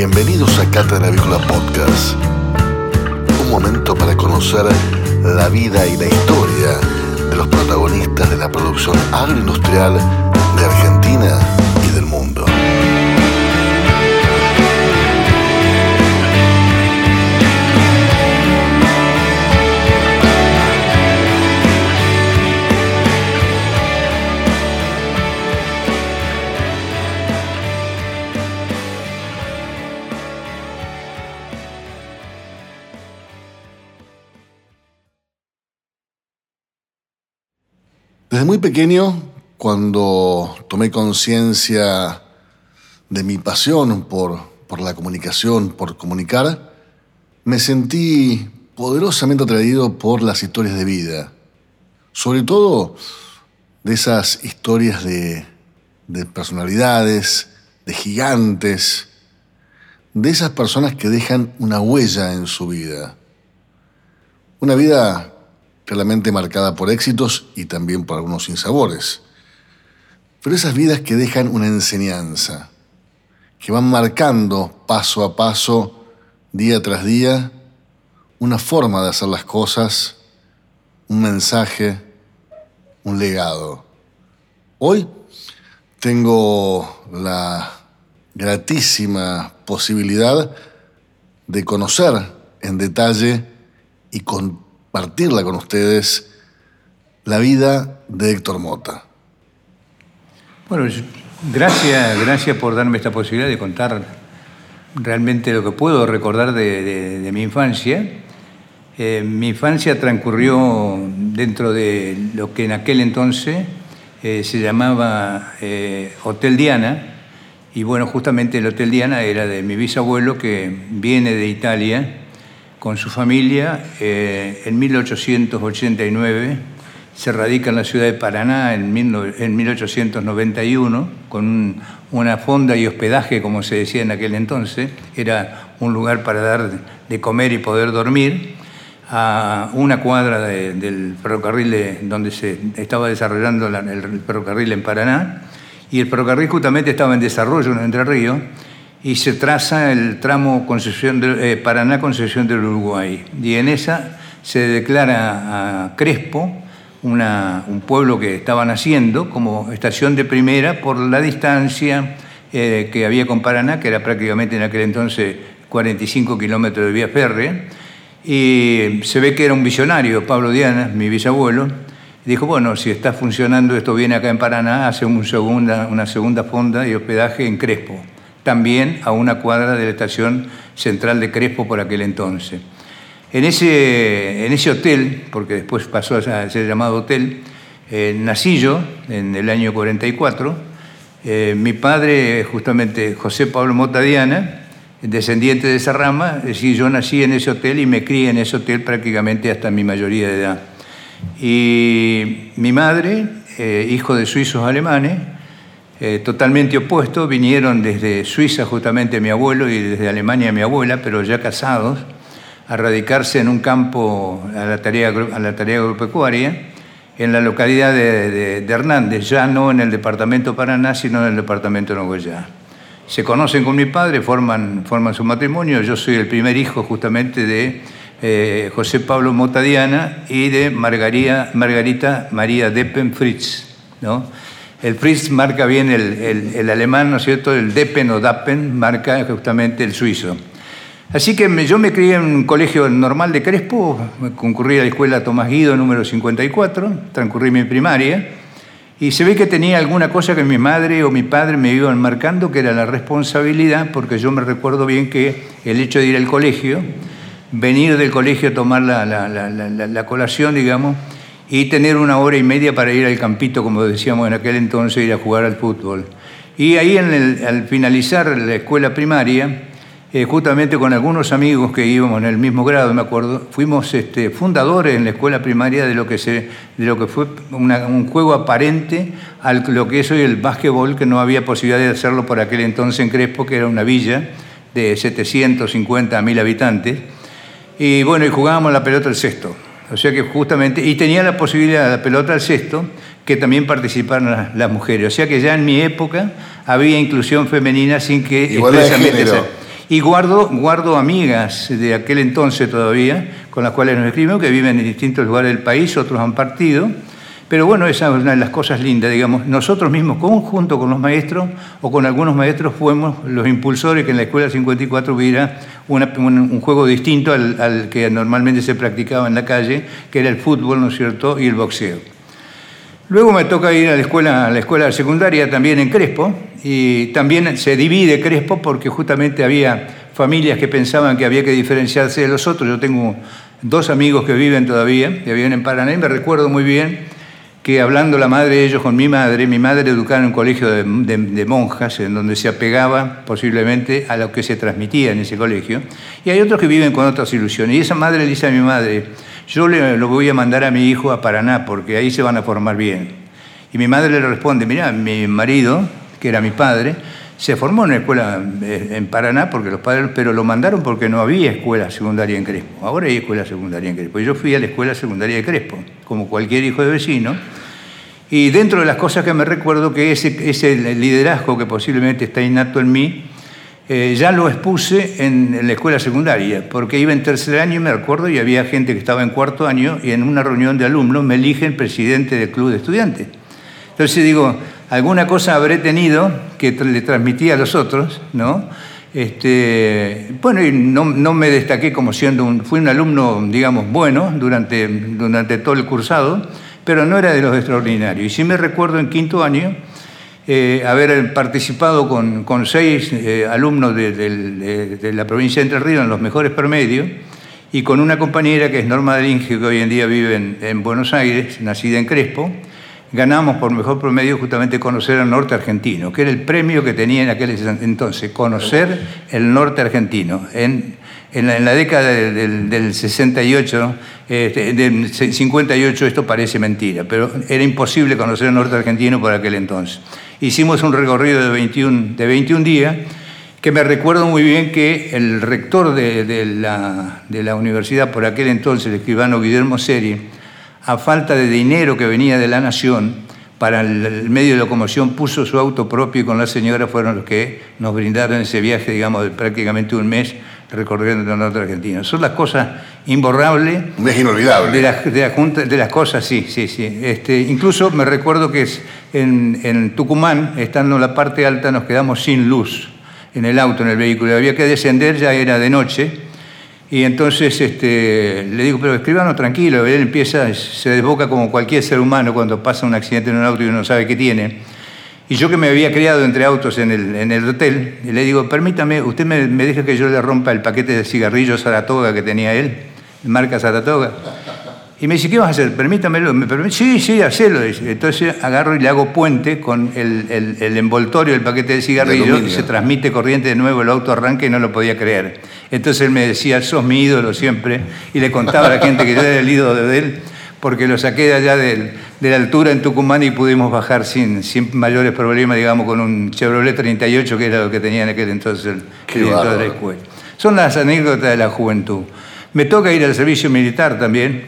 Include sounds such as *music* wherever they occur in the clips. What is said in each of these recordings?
Bienvenidos a Cátedra Avícola Podcast. Un momento para conocer la vida y la historia de los protagonistas de la producción agroindustrial de Argentina Desde muy pequeño, cuando tomé conciencia de mi pasión por, por la comunicación, por comunicar, me sentí poderosamente atraído por las historias de vida, sobre todo de esas historias de, de personalidades, de gigantes, de esas personas que dejan una huella en su vida. Una vida claramente marcada por éxitos y también por algunos sinsabores. Pero esas vidas que dejan una enseñanza, que van marcando paso a paso, día tras día, una forma de hacer las cosas, un mensaje, un legado. Hoy tengo la gratísima posibilidad de conocer en detalle y con compartirla con ustedes, la vida de Héctor Mota. Bueno, gracias, gracias por darme esta posibilidad de contar realmente lo que puedo recordar de, mi infancia. Eh, mi infancia transcurrió dentro de lo que en aquel entonces eh, se llamaba eh, Hotel Diana, y bueno, justamente el Hotel Diana era de mi bisabuelo que viene de Italia con su familia. Eh, en 1889 se radica en la ciudad de Paraná en, 1891 con una fonda y hospedaje, como se decía en aquel entonces. Era un lugar para dar de comer y poder dormir a una cuadra del ferrocarril donde se estaba desarrollando el ferrocarril en Paraná. Y el ferrocarril justamente estaba en desarrollo en Entre Ríos y se traza el tramo concesión de, eh, Paraná Concesión del Uruguay. Y en esa se declara a Crespo, un pueblo que estaba naciendo, como estación de primera por la distancia eh, que había con Paraná, que era prácticamente en aquel entonces 45 kilómetros de vía férrea. Y se ve que era un visionario, Pablo Diana, mi bisabuelo, dijo, bueno, si está funcionando esto bien acá en Paraná, hace una segunda, una segunda fonda y hospedaje en Crespo también a una cuadra de la estación central de Crespo por aquel entonces. En ese, en ese hotel, porque después pasó a ser llamado hotel, eh, nací yo en el año 44. Eh, mi padre, justamente José Pablo Motadiana, descendiente de esa rama, es decir, yo nací en ese hotel y me crié en ese hotel prácticamente hasta mi mayoría de edad. Y mi madre, eh, hijo de suizos alemanes, eh, totalmente opuesto. Vinieron desde Suiza justamente mi abuelo y desde Alemania mi abuela, pero ya casados, a radicarse en un campo a la tarea, a la tarea agropecuaria en la localidad de, Hernández, ya no en el departamento Paraná, sino en el departamento Nogoyá. Se conocen con mi padre, forman, forman su matrimonio. Yo soy el primer hijo justamente de eh, José Pablo Motadiana y de Margarita, Margarita María Deppen Fritz. ¿no? El Fritz marca bien el, alemán, ¿no es cierto? El Deppen o Dappen marca justamente el suizo. Así que yo me crié en un colegio normal de Crespo, concurrí a la escuela Tomás Guido número 54, transcurrí mi primaria, y se ve que tenía alguna cosa que mi madre o mi padre me iban marcando, que era la responsabilidad, porque yo me recuerdo bien que el hecho de ir al colegio, venir del colegio a tomar la, la colación, digamos, y tener una hora y media para ir al campito, como decíamos en aquel entonces, ir a jugar al fútbol. Y ahí al finalizar la escuela primaria, eh, justamente con algunos amigos que íbamos en el mismo grado, me acuerdo, fuimos este, fundadores en la escuela primaria de lo que, se, de lo que fue un juego aparente a lo que es hoy el básquetbol, que no había posibilidad de hacerlo por aquel entonces en Crespo, que era una villa de 750 mil habitantes. Y bueno, y jugábamos la pelota al sexto. O sea que justamente, y tenía la posibilidad de la pelota al sexto, que también participaran las, mujeres. O sea que ya en mi época había inclusión femenina sin que igualdad de género. Y guardo, guardo amigas de aquel entonces todavía, con las cuales nos escribimos, que viven en distintos lugares del país, otros han partido. Pero bueno, esa es una de las cosas lindas, digamos. Nosotros mismos, conjunto con los maestros o con algunos maestros, fuimos los impulsores que en la Escuela 54 hubiera un, juego distinto al, al, que normalmente se practicaba en la calle, que era el fútbol, ¿no es cierto?, y el boxeo. Luego me toca ir a la escuela, a la escuela secundaria también en Crespo, y también se divide Crespo porque justamente había familias que pensaban que había que diferenciarse de los otros. Yo tengo dos amigos que viven todavía, que viven en Paraná, y me recuerdo muy bien que hablando la madre de ellos con mi madre, mi madre educaba en un colegio de, monjas, en donde se apegaba posiblemente a lo que se transmitía en ese colegio, y hay otros que viven con otras ilusiones. Y esa madre le dice a mi madre, yo le, lo voy a mandar a mi hijo a Paraná, porque ahí se van a formar bien. Y mi madre le responde, mira, mi marido, que era mi padre, se formó en una escuela en Paraná porque los padres, pero lo mandaron porque no había escuela secundaria en Crespo. Ahora hay escuela secundaria en Crespo. Y yo fui a la escuela secundaria de Crespo, como cualquier hijo de vecino. Y dentro de las cosas que me recuerdo que ese, ese liderazgo que posiblemente está innato en mí, eh, ya lo expuse en, en, la escuela secundaria, porque iba en tercer año, me acuerdo, y había gente que estaba en cuarto año, y en una reunión de alumnos me eligen presidente del club de estudiantes. Entonces digo, alguna cosa habré tenido que le transmití a los otros, ¿no? Este, bueno, y no, no, me destaqué como siendo un, fui un alumno, digamos, bueno durante, durante todo el cursado, pero no era de los extraordinarios. Y sí me recuerdo en quinto año eh, haber participado con, con seis eh, alumnos de, la provincia de Entre Ríos en los mejores promedios y con una compañera que es Norma Delinge, que hoy en día vive en, en Buenos Aires, nacida en Crespo, ganamos por mejor promedio justamente conocer al norte argentino, que era el premio que tenía en aquel entonces, conocer el norte argentino. En, en, la, en la, década del, del 68, este, del 58, esto parece mentira, pero era imposible conocer el norte argentino por aquel entonces. Hicimos un recorrido de 21, de 21 días, que me recuerdo muy bien que el rector de, de, la, de la universidad por aquel entonces, el escribano Guillermo Seri, a falta de dinero que venía de la nación para el medio de locomoción, puso su auto propio y con la señora fueron los que nos brindaron ese viaje, digamos, de prácticamente un mes recorriendo el norte argentino. Son las cosas imborrables. Mes inolvidable. De, la, de, la junta, de las cosas, sí, sí, sí. Este, incluso me recuerdo que en, en Tucumán, estando en la parte alta, nos quedamos sin luz en el auto, en el vehículo. Había que descender, ya era de noche y entonces este, le digo, pero escribano tranquilo, él empieza, se desboca como cualquier ser humano cuando pasa un accidente en un auto y uno sabe qué tiene. Y yo que me había criado entre autos en el, en el hotel, le digo, permítame, usted me, me deja que yo le rompa el paquete de cigarrillos Saratoga que tenía él, marca Saratoga. Y me dice, ¿qué vas a hacer? Permítamelo. ¿Me permite? Sí, sí, hacelo. Entonces agarro y le hago puente con el, el, el envoltorio del paquete de cigarrillos y se transmite corriente de nuevo, el auto arranca y no lo podía creer. Entonces él me decía, sos mi ídolo siempre, y le contaba a la gente que yo era el ídolo de él, porque lo saqué de allá de, de la altura en Tucumán y pudimos bajar sin, sin mayores problemas, digamos, con un Chevrolet 38, que era lo que tenía en aquel entonces el director de la escuela. Son las anécdotas de la juventud. Me toca ir al servicio militar también,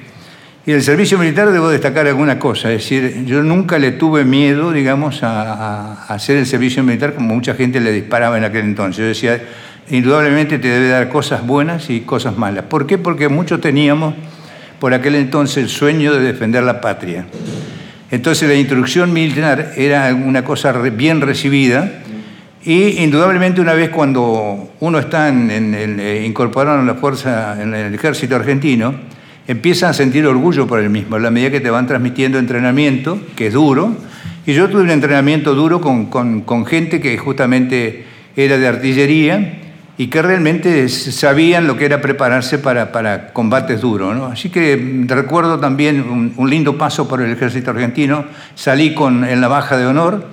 y el servicio militar debo destacar alguna cosa, es decir, yo nunca le tuve miedo, digamos, a, a, hacer el servicio militar como mucha gente le disparaba en aquel entonces. Yo decía, indudablemente te debe dar cosas buenas y cosas malas. ¿Por qué? Porque muchos teníamos por aquel entonces el sueño de defender la patria. Entonces la instrucción militar era una cosa bien recibida y indudablemente una vez cuando uno está en, en, en, eh, incorporado en la fuerza, en el ejército argentino, empiezan a sentir orgullo por el mismo, a la medida que te van transmitiendo entrenamiento, que es duro. Y yo tuve un entrenamiento duro con, con, con gente que justamente era de artillería y que realmente sabían lo que era prepararse para, para combates duros. ¿no? Así que recuerdo también un, un, lindo paso por el ejército argentino, salí con, en la baja de honor,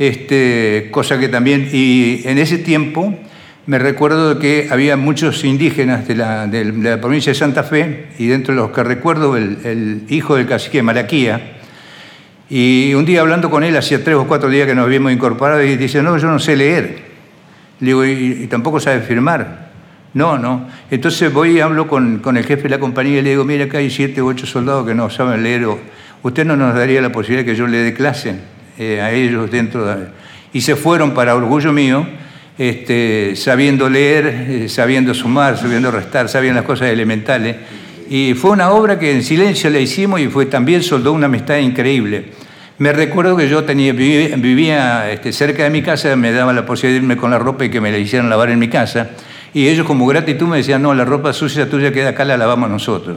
este, cosa que también, y en ese tiempo me recuerdo que había muchos indígenas de la, de la, provincia de Santa Fe, y dentro de los que recuerdo el, el hijo del cacique Malaquía, y un día hablando con él, hacía tres o cuatro días que nos habíamos incorporado, y dice, no, yo no sé leer. Digo, ¿y, tampoco sabe firmar? No, no. Entonces voy y hablo con, con, el jefe de la compañía y le digo, mira, acá hay siete u ocho soldados que no saben leer, ¿usted no nos daría la posibilidad de que yo le dé clase eh, a ellos dentro de... Y se fueron para orgullo mío, este, sabiendo leer, eh, sabiendo sumar, sabiendo restar, sabiendo las cosas elementales. Y fue una obra que en silencio la hicimos y fue, también soldó una amistad increíble. Me recuerdo que yo tenía, vivía, este, cerca de mi casa, me daban la posibilidad de irme con la ropa y que me la hicieran lavar en mi casa. Y ellos como gratitud me decían, no, la ropa sucia tuya queda acá, la lavamos nosotros.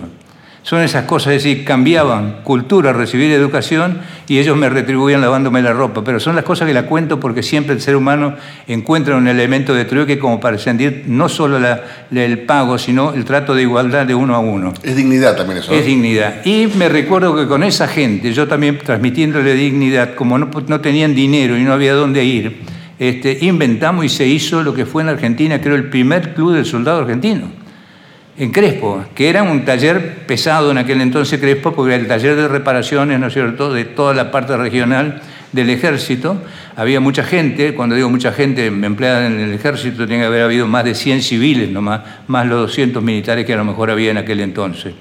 Son esas cosas, es decir, cambiaban cultura, recibir educación y ellos me retribuían lavándome la ropa. Pero son las cosas que la cuento porque siempre el ser humano encuentra un elemento de trueque como para sentir no solo el pago, sino el trato de igualdad de uno a uno. Es dignidad también eso. Es dignidad. Y me recuerdo que con esa gente, yo también transmitiéndole dignidad, como no, no tenían dinero y no había dónde ir, este, inventamos y se hizo lo que fue en Argentina, creo, el primer club del soldado argentino en Crespo, que era un taller pesado en aquel entonces Crespo, porque era el taller de reparaciones, ¿no es cierto?, de toda la parte regional del ejército. Había mucha gente, cuando digo mucha gente empleada en el ejército, tiene que haber habido más de 100 civiles nomás, más los 200 militares que a lo mejor había en aquel entonces.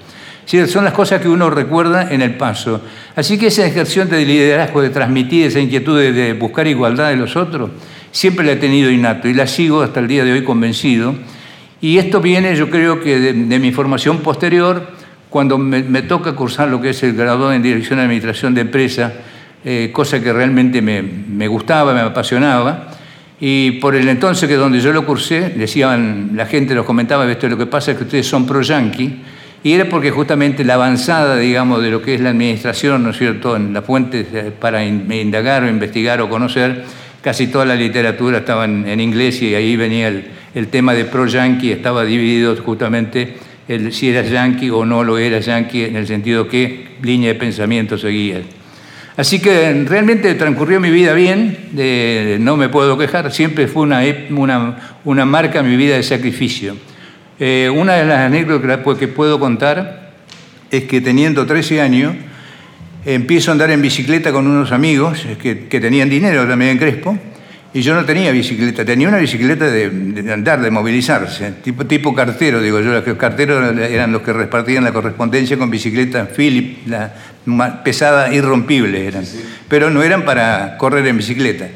Sí, son las cosas que uno recuerda en el paso. Así que esa ejerción de liderazgo, de transmitir esa inquietud de buscar igualdad de los otros, siempre la he tenido innato y la sigo hasta el día de hoy convencido y esto viene, yo creo que de, mi formación posterior, cuando me, toca cursar lo que es el graduado en Dirección de Administración de Empresa, eh, cosa que realmente me, gustaba, me apasionaba. Y por el entonces que donde yo lo cursé, decían, la gente los comentaba, esto lo que pasa es que ustedes son pro-yanqui, y era porque justamente la avanzada, digamos, de lo que es la administración, ¿no es cierto?, en las fuentes eh, para indagar o investigar o conocer, casi toda la literatura estaba en, inglés y ahí venía el, tema de pro-yankee, estaba dividido justamente el, si eras yankee o no lo eras yankee, en el sentido que línea de pensamiento seguía. Así que realmente transcurrió mi vida bien, no me puedo quejar, siempre fue una, una, una marca mi vida de sacrificio. Eh, una de las anécdotas que puedo contar es que teniendo 13 años, empiezo a andar en bicicleta con unos amigos que, tenían dinero también en Crespo, y yo no tenía bicicleta, tenía una bicicleta de, andar, de movilizarse, tipo, tipo cartero, digo yo, los carteros eran los que repartían la correspondencia con bicicleta Philip, la pesada, irrompible eran, pero no eran para correr en bicicleta.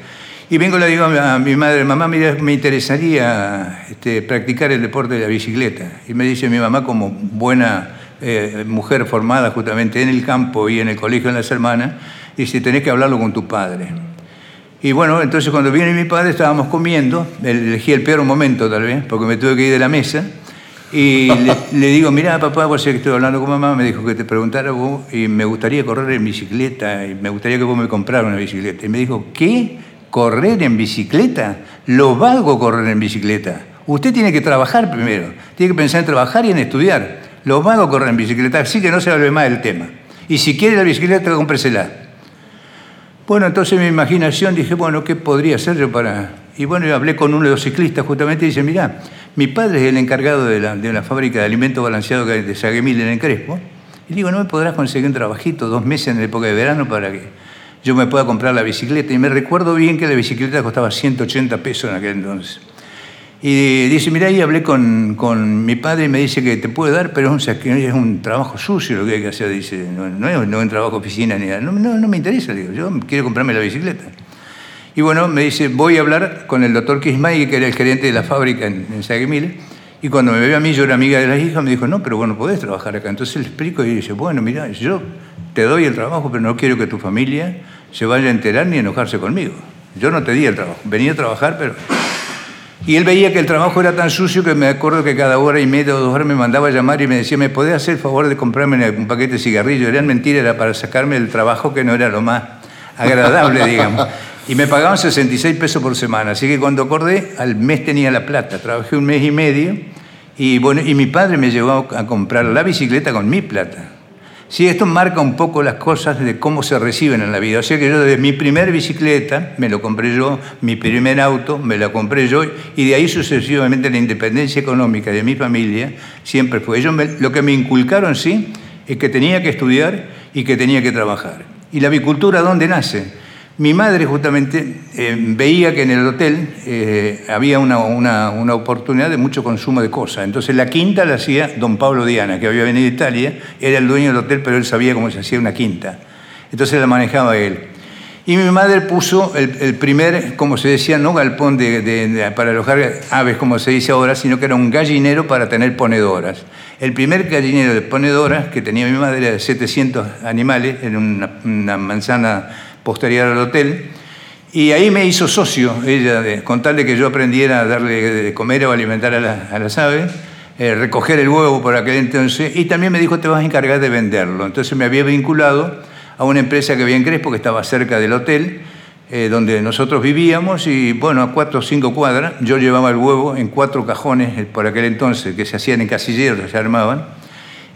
Y vengo le digo a mi madre, mamá, mira, me interesaría este, practicar el deporte de la bicicleta. Y me dice mi mamá, como buena eh, mujer formada justamente en el campo y en el colegio de las hermanas, dice, tenés que hablarlo con tu padre. Y bueno, entonces cuando viene mi padre estábamos comiendo, elegí el peor momento tal vez, porque me tuve que ir de la mesa, y le, *laughs* digo, mira papá, vos sé que estoy hablando con mamá, me dijo que te preguntara vos, y me gustaría correr en bicicleta, y me gustaría que vos me compraras una bicicleta. Y me dijo, ¿qué? ¿Correr en bicicleta? Lo valgo correr en bicicleta. Usted tiene que trabajar primero, tiene que pensar en trabajar y en estudiar. Los magos corren en bicicleta, así que no se hable más del tema. Y si quiere la bicicleta, cómpresela. Bueno, entonces mi imaginación dije, bueno, ¿qué podría hacer yo para...? Y bueno, yo hablé con uno de los ciclistas justamente y dice, mira, mi padre es el encargado de la, de fábrica de alimentos balanceados de Saguemil en el Crespo. Y digo, ¿no me podrás conseguir un trabajito dos meses en la época de verano para que yo me pueda comprar la bicicleta? Y me recuerdo bien que la bicicleta costaba 180 pesos en aquel entonces. Y dice, mira, ahí hablé con, con, mi padre y me dice que te puede dar, pero es un, es un trabajo sucio lo que hay que hacer. Dice, no, es, un trabajo oficina ni nada. No, no, me interesa, digo, yo quiero comprarme la bicicleta. Y bueno, me dice, voy a hablar con el doctor Kismay, que era el gerente de la fábrica en, en Y cuando me ve a mí, yo era amiga de las hijas, me dijo, no, pero bueno, podés trabajar acá. Entonces le explico y dice, bueno, mira, yo te doy el trabajo, pero no quiero que tu familia se vaya a enterar ni enojarse conmigo. Yo no te di el trabajo. Venía a trabajar, pero y él veía que el trabajo era tan sucio que me acuerdo que cada hora y media o dos horas me mandaba a llamar y me decía, ¿me podés hacer el favor de comprarme un paquete de cigarrillos? Eran mentiras, era para sacarme del trabajo que no era lo más agradable, *laughs* digamos. Y me pagaban 66 pesos por semana. Así que cuando acordé, al mes tenía la plata. Trabajé un mes y medio y, bueno, y mi padre me llevó a comprar la bicicleta con mi plata. Sí, esto marca un poco las cosas de cómo se reciben en la vida. O sea que yo desde mi primer bicicleta me lo compré yo, mi primer auto me lo compré yo, y de ahí sucesivamente la independencia económica de mi familia siempre fue. Ellos lo que me inculcaron, sí, es que tenía que estudiar y que tenía que trabajar. ¿Y la avicultura dónde nace? Mi madre justamente eh, veía que en el hotel eh, había una, una, oportunidad de mucho consumo de cosas. Entonces la quinta la hacía don Pablo Diana, que había venido de Italia, era el dueño del hotel, pero él sabía cómo se hacía una quinta. Entonces la manejaba él. Y mi madre puso el, primer, como se decía, no galpón de, para alojar aves, como se dice ahora, sino que era un gallinero para tener ponedoras. El primer gallinero de ponedoras que tenía mi madre era de 700 animales en una, manzana posterior al hotel. Y ahí me hizo socio, ella, de, con tal de que yo aprendiera a darle de comer o alimentar a, las aves, eh, recoger el huevo por aquel entonces, y también me dijo, te vas a encargar de venderlo. Entonces me había vinculado a una empresa que había en Crespo, que estaba cerca del hotel, eh, donde nosotros vivíamos, y bueno, a cuatro o cinco cuadras, yo llevaba el huevo en cuatro cajones, eh, por aquel entonces, que se hacían en casilleros, se armaban,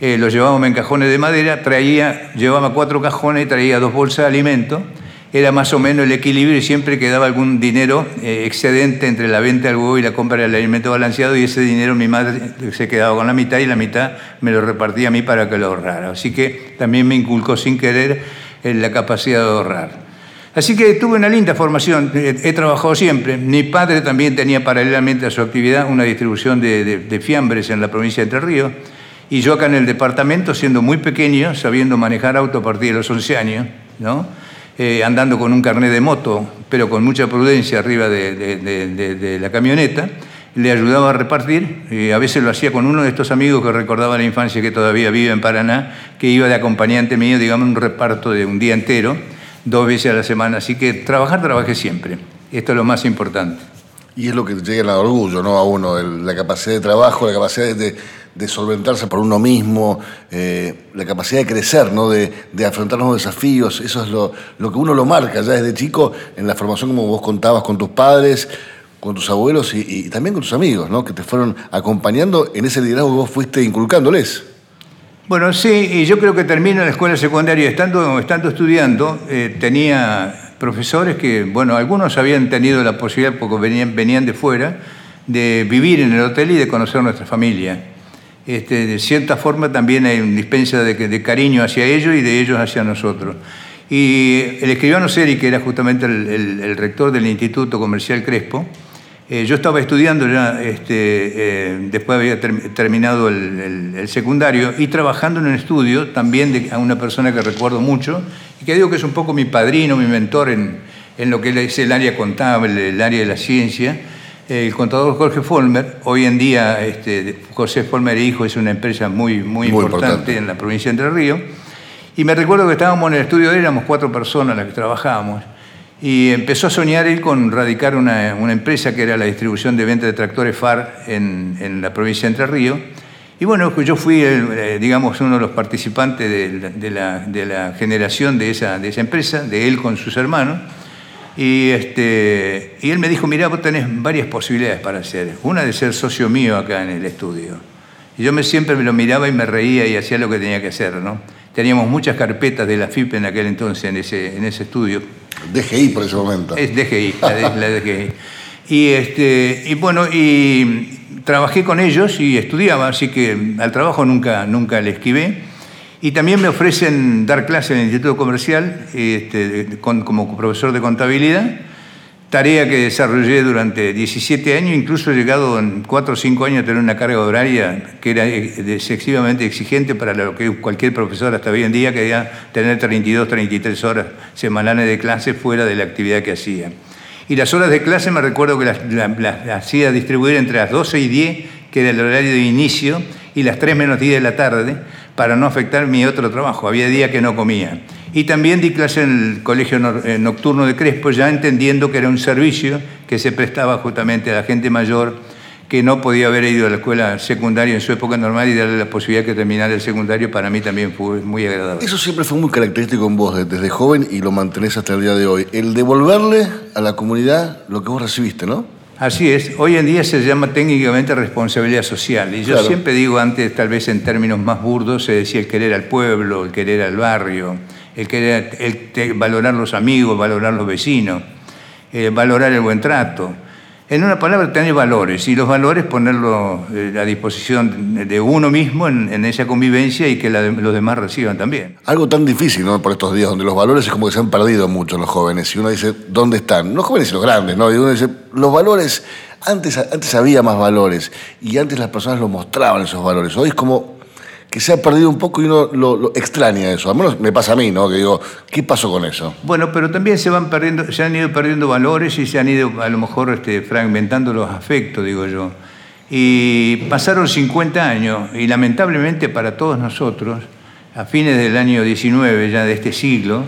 eh, los llevábamos en cajones de madera, traía, llevaba cuatro cajones traía dos bolsas de alimento, era más o menos el equilibrio y siempre quedaba algún dinero excedente entre la venta del huevo y la compra del alimento balanceado y ese dinero mi madre se quedaba con la mitad y la mitad me lo repartía a mí para que lo ahorrara. Así que también me inculcó sin querer la capacidad de ahorrar. Así que tuve una linda formación, he trabajado siempre. Mi padre también tenía paralelamente a su actividad una distribución de, fiambres en la provincia de Entre Ríos. Y yo acá en el departamento, siendo muy pequeño, sabiendo manejar auto a partir de los 11 años, ¿no? Eh, andando con un carnet de moto, pero con mucha prudencia arriba de, la camioneta, le ayudaba a repartir, y a veces lo hacía con uno de estos amigos que recordaba la infancia que todavía vive en Paraná, que iba de acompañante mío, digamos, un reparto de un día entero, dos veces a la semana. Así que trabajar, trabajé siempre. Esto es lo más importante. Y es lo que llega al orgullo, ¿no? A uno, la capacidad de trabajo, la capacidad de, solventarse por uno mismo, eh, la capacidad de crecer, ¿no? De, afrontar los desafíos. Eso es lo, lo que uno lo marca ya desde chico en la formación, como vos contabas con tus padres con tus abuelos y, también con tus amigos, ¿no? Que te fueron acompañando en ese liderazgo que vos fuiste inculcándoles. Bueno, sí, y yo creo que termino la escuela secundaria, estando, estando estudiando, eh, tenía profesores que, bueno, algunos habían tenido la posibilidad, porque venían, venían de fuera, de vivir en el hotel y de conocer nuestra familia. Este, de cierta forma también hay un dispensa de, cariño hacia ellos y de ellos hacia nosotros. Y el escribano Seri, que era justamente el rector del Instituto Comercial Crespo, eh, yo estaba estudiando ya, este, eh, después había terminado el, secundario, y trabajando en un estudio también de una persona que recuerdo mucho, y que digo que es un poco mi padrino, mi mentor en, en lo que es el área contable, el área de la ciencia, el contador Jorge Folmer. Hoy en día este, José Folmer Hijo es una empresa muy, muy, importante, en la provincia de Entre Ríos. Y me recuerdo que estábamos en el estudio de él, éramos cuatro personas las que trabajábamos. Y empezó a soñar él con radicar una, empresa que era la distribución de venta de tractores FAR en, la provincia de Entre Ríos. Y bueno, yo fui, eh, digamos, uno de los participantes de, la, generación de esa, de esa empresa, de él con sus hermanos. Y, este, y él me dijo, mira, vos tenés varias posibilidades para hacer. Una de ser socio mío acá en el estudio. Y yo me, siempre me lo miraba y me reía y hacía lo que tenía que hacer, ¿no? Teníamos muchas carpetas de la FIP en aquel entonces, en ese, en ese estudio. DGI por ese momento. Es DGI, la, DGI. Y, este, y bueno, y trabajé con ellos y estudiaba, así que al trabajo nunca, nunca le esquivé. Y también me ofrecen dar clase en el Instituto Comercial este, como profesor de contabilidad tarea que desarrollé durante 17 años, incluso he llegado en 4 o 5 años a tener una carga horaria que era excesivamente exigente para lo que cualquier profesor hasta hoy en día quería tener 32, 33 horas semanales de clase fuera de la actividad que hacía. Y las horas de clase me recuerdo que las, las hacía distribuir entre las 12 y 10, que era el horario de inicio, y las 3 menos 10 de la tarde, para no afectar mi otro trabajo. Había días que no comía. Y también di clase en el colegio eh, nocturno de Crespo, ya entendiendo que era un servicio que se prestaba justamente a la gente mayor que no podía haber ido a la escuela secundaria en su época normal y darle la posibilidad de terminar el secundario para mí también fue muy agradable. Eso siempre fue muy característico en vos desde joven y lo mantenés hasta el día de hoy. El devolverle a la comunidad lo que vos recibiste, ¿no? Así es, hoy en día se llama técnicamente responsabilidad social. Y yo siempre digo antes, tal vez en términos más burdos, se decía el querer al pueblo, el querer al barrio, el querer el, valorar los amigos, valorar los vecinos, eh, valorar el buen trato. En una palabra, tener valores y los valores ponerlos eh, a disposición de uno mismo en, esa convivencia y que los demás reciban también. Algo tan difícil, ¿no? Por estos días donde los valores es como que se han perdido mucho los jóvenes. Y uno dice, ¿dónde están? Los jóvenes y los grandes, ¿no? Y uno dice, los valores, antes, antes había más valores y antes las personas los mostraban esos valores. Hoy es como que se ha perdido un poco y uno lo, extraña eso. Al menos me pasa a mí, ¿no? Que digo, ¿qué pasó con eso? Bueno, pero también se van perdiendo, se han ido perdiendo valores y se han ido a lo mejor este, fragmentando los afectos, digo yo. Y pasaron 50 años y lamentablemente para todos nosotros, a fines del año 19 ya de este siglo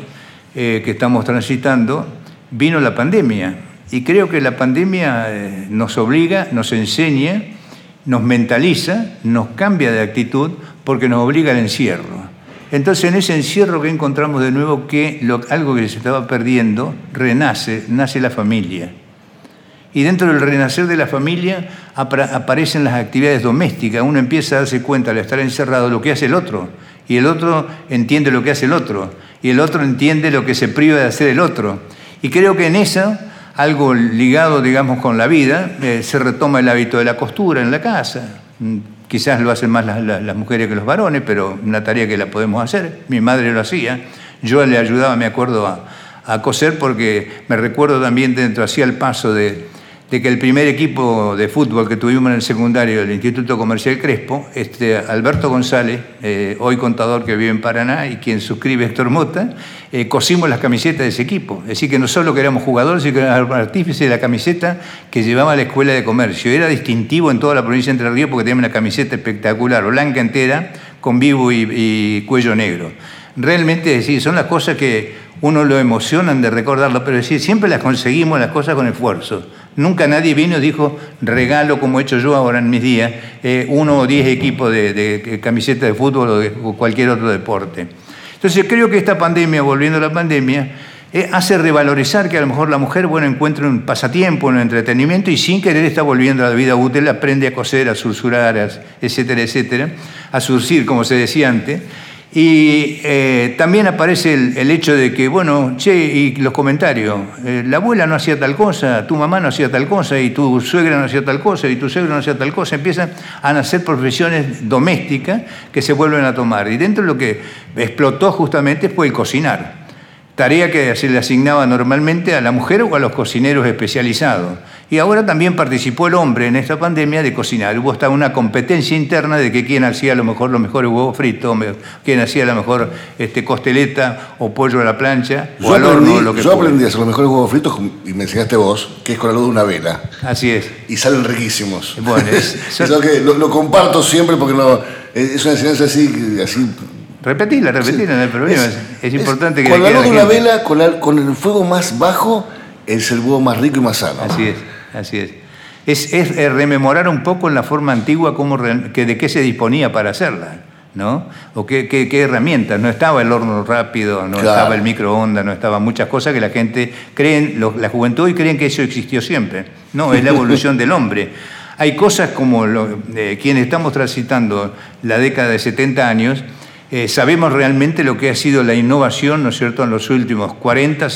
eh, que estamos transitando, vino la pandemia. Y creo que la pandemia eh, nos obliga, nos enseña, nos mentaliza, nos cambia de actitud porque nos obliga al encierro. Entonces en ese encierro que encontramos de nuevo que algo que se estaba perdiendo renace, nace la familia. Y dentro del renacer de la familia aparecen las actividades domésticas. Uno empieza a darse cuenta al estar encerrado lo que hace el otro. Y el otro entiende lo que hace el otro. Y el otro entiende lo que se priva de hacer el otro. Y creo que en eso, algo ligado, digamos, con la vida, eh, se retoma el hábito de la costura en la casa. Quizás lo hacen más las, mujeres que los varones, pero una tarea que la podemos hacer. Mi madre lo hacía. Yo le ayudaba, me acuerdo, a coser porque me recuerdo también dentro, hacía el paso de, de que el primer equipo de fútbol que tuvimos en el secundario del Instituto Comercial Crespo, este Alberto González, eh, hoy contador que vive en Paraná y quien suscribe Héctor Mota, eh, cosimos las camisetas de ese equipo. Es decir, que no solo que éramos jugadores, sino que éramos artífices de la camiseta que llevaba la Escuela de Comercio. Era distintivo en toda la provincia de Entre Ríos porque tenía una camiseta espectacular, blanca entera, con vivo y, cuello negro. Realmente, es decir, son las cosas que uno lo emocionan de recordarlo, pero decir, siempre las conseguimos las cosas con esfuerzo. Nunca nadie vino y dijo, regalo como he hecho yo ahora en mis días, eh, uno o diez equipos de, camisetas de fútbol o cualquier otro deporte. Entonces creo que esta pandemia, volviendo a la pandemia, eh, hace revalorizar que a lo mejor la mujer bueno, encuentra un pasatiempo, un entretenimiento y sin querer está volviendo a la vida útil, aprende a coser, a sursurar, etcétera, etcétera, a surcir, como se decía antes. Y eh, también aparece el, hecho de que, bueno, che, y los comentarios, eh, la abuela no hacía tal cosa, tu mamá no hacía tal cosa, y tu suegra no hacía tal cosa, y tu suegro no hacía tal cosa, empiezan a nacer profesiones domésticas que se vuelven a tomar. Y dentro de lo que explotó justamente fue el cocinar tarea que se le asignaba normalmente a la mujer o a los cocineros especializados. Y ahora también participó el hombre en esta pandemia de cocinar. Hubo hasta una competencia interna de que quién hacía a lo mejor los mejores huevos fritos, quién hacía la mejor este, costeleta o pollo a la plancha yo o al horno. Lo que yo aprendí a hacer los mejores huevos fritos y me enseñaste vos, que es con la luz de una vela. Así es. Y salen riquísimos. Bueno, es, *laughs* que lo, comparto siempre porque no, es una enseñanza así, así Repetila, repetila, no hay problema. Es, importante que. Con la luz de una vela, con, el fuego más bajo, es el huevo más rico y más sano. Así es, así es. Es, rememorar un poco en la forma antigua cómo, que de qué se disponía para hacerla, ¿no? O qué, qué, herramientas. No estaba el horno rápido, no estaba el microondas, no estaban muchas cosas que la gente creen, la juventud hoy creen que eso existió siempre. No, es la evolución del hombre. Hay cosas como lo, eh, quienes estamos transitando la década de 70 años, eh, sabemos realmente lo que ha sido la innovación, ¿no es cierto?, en los últimos 40,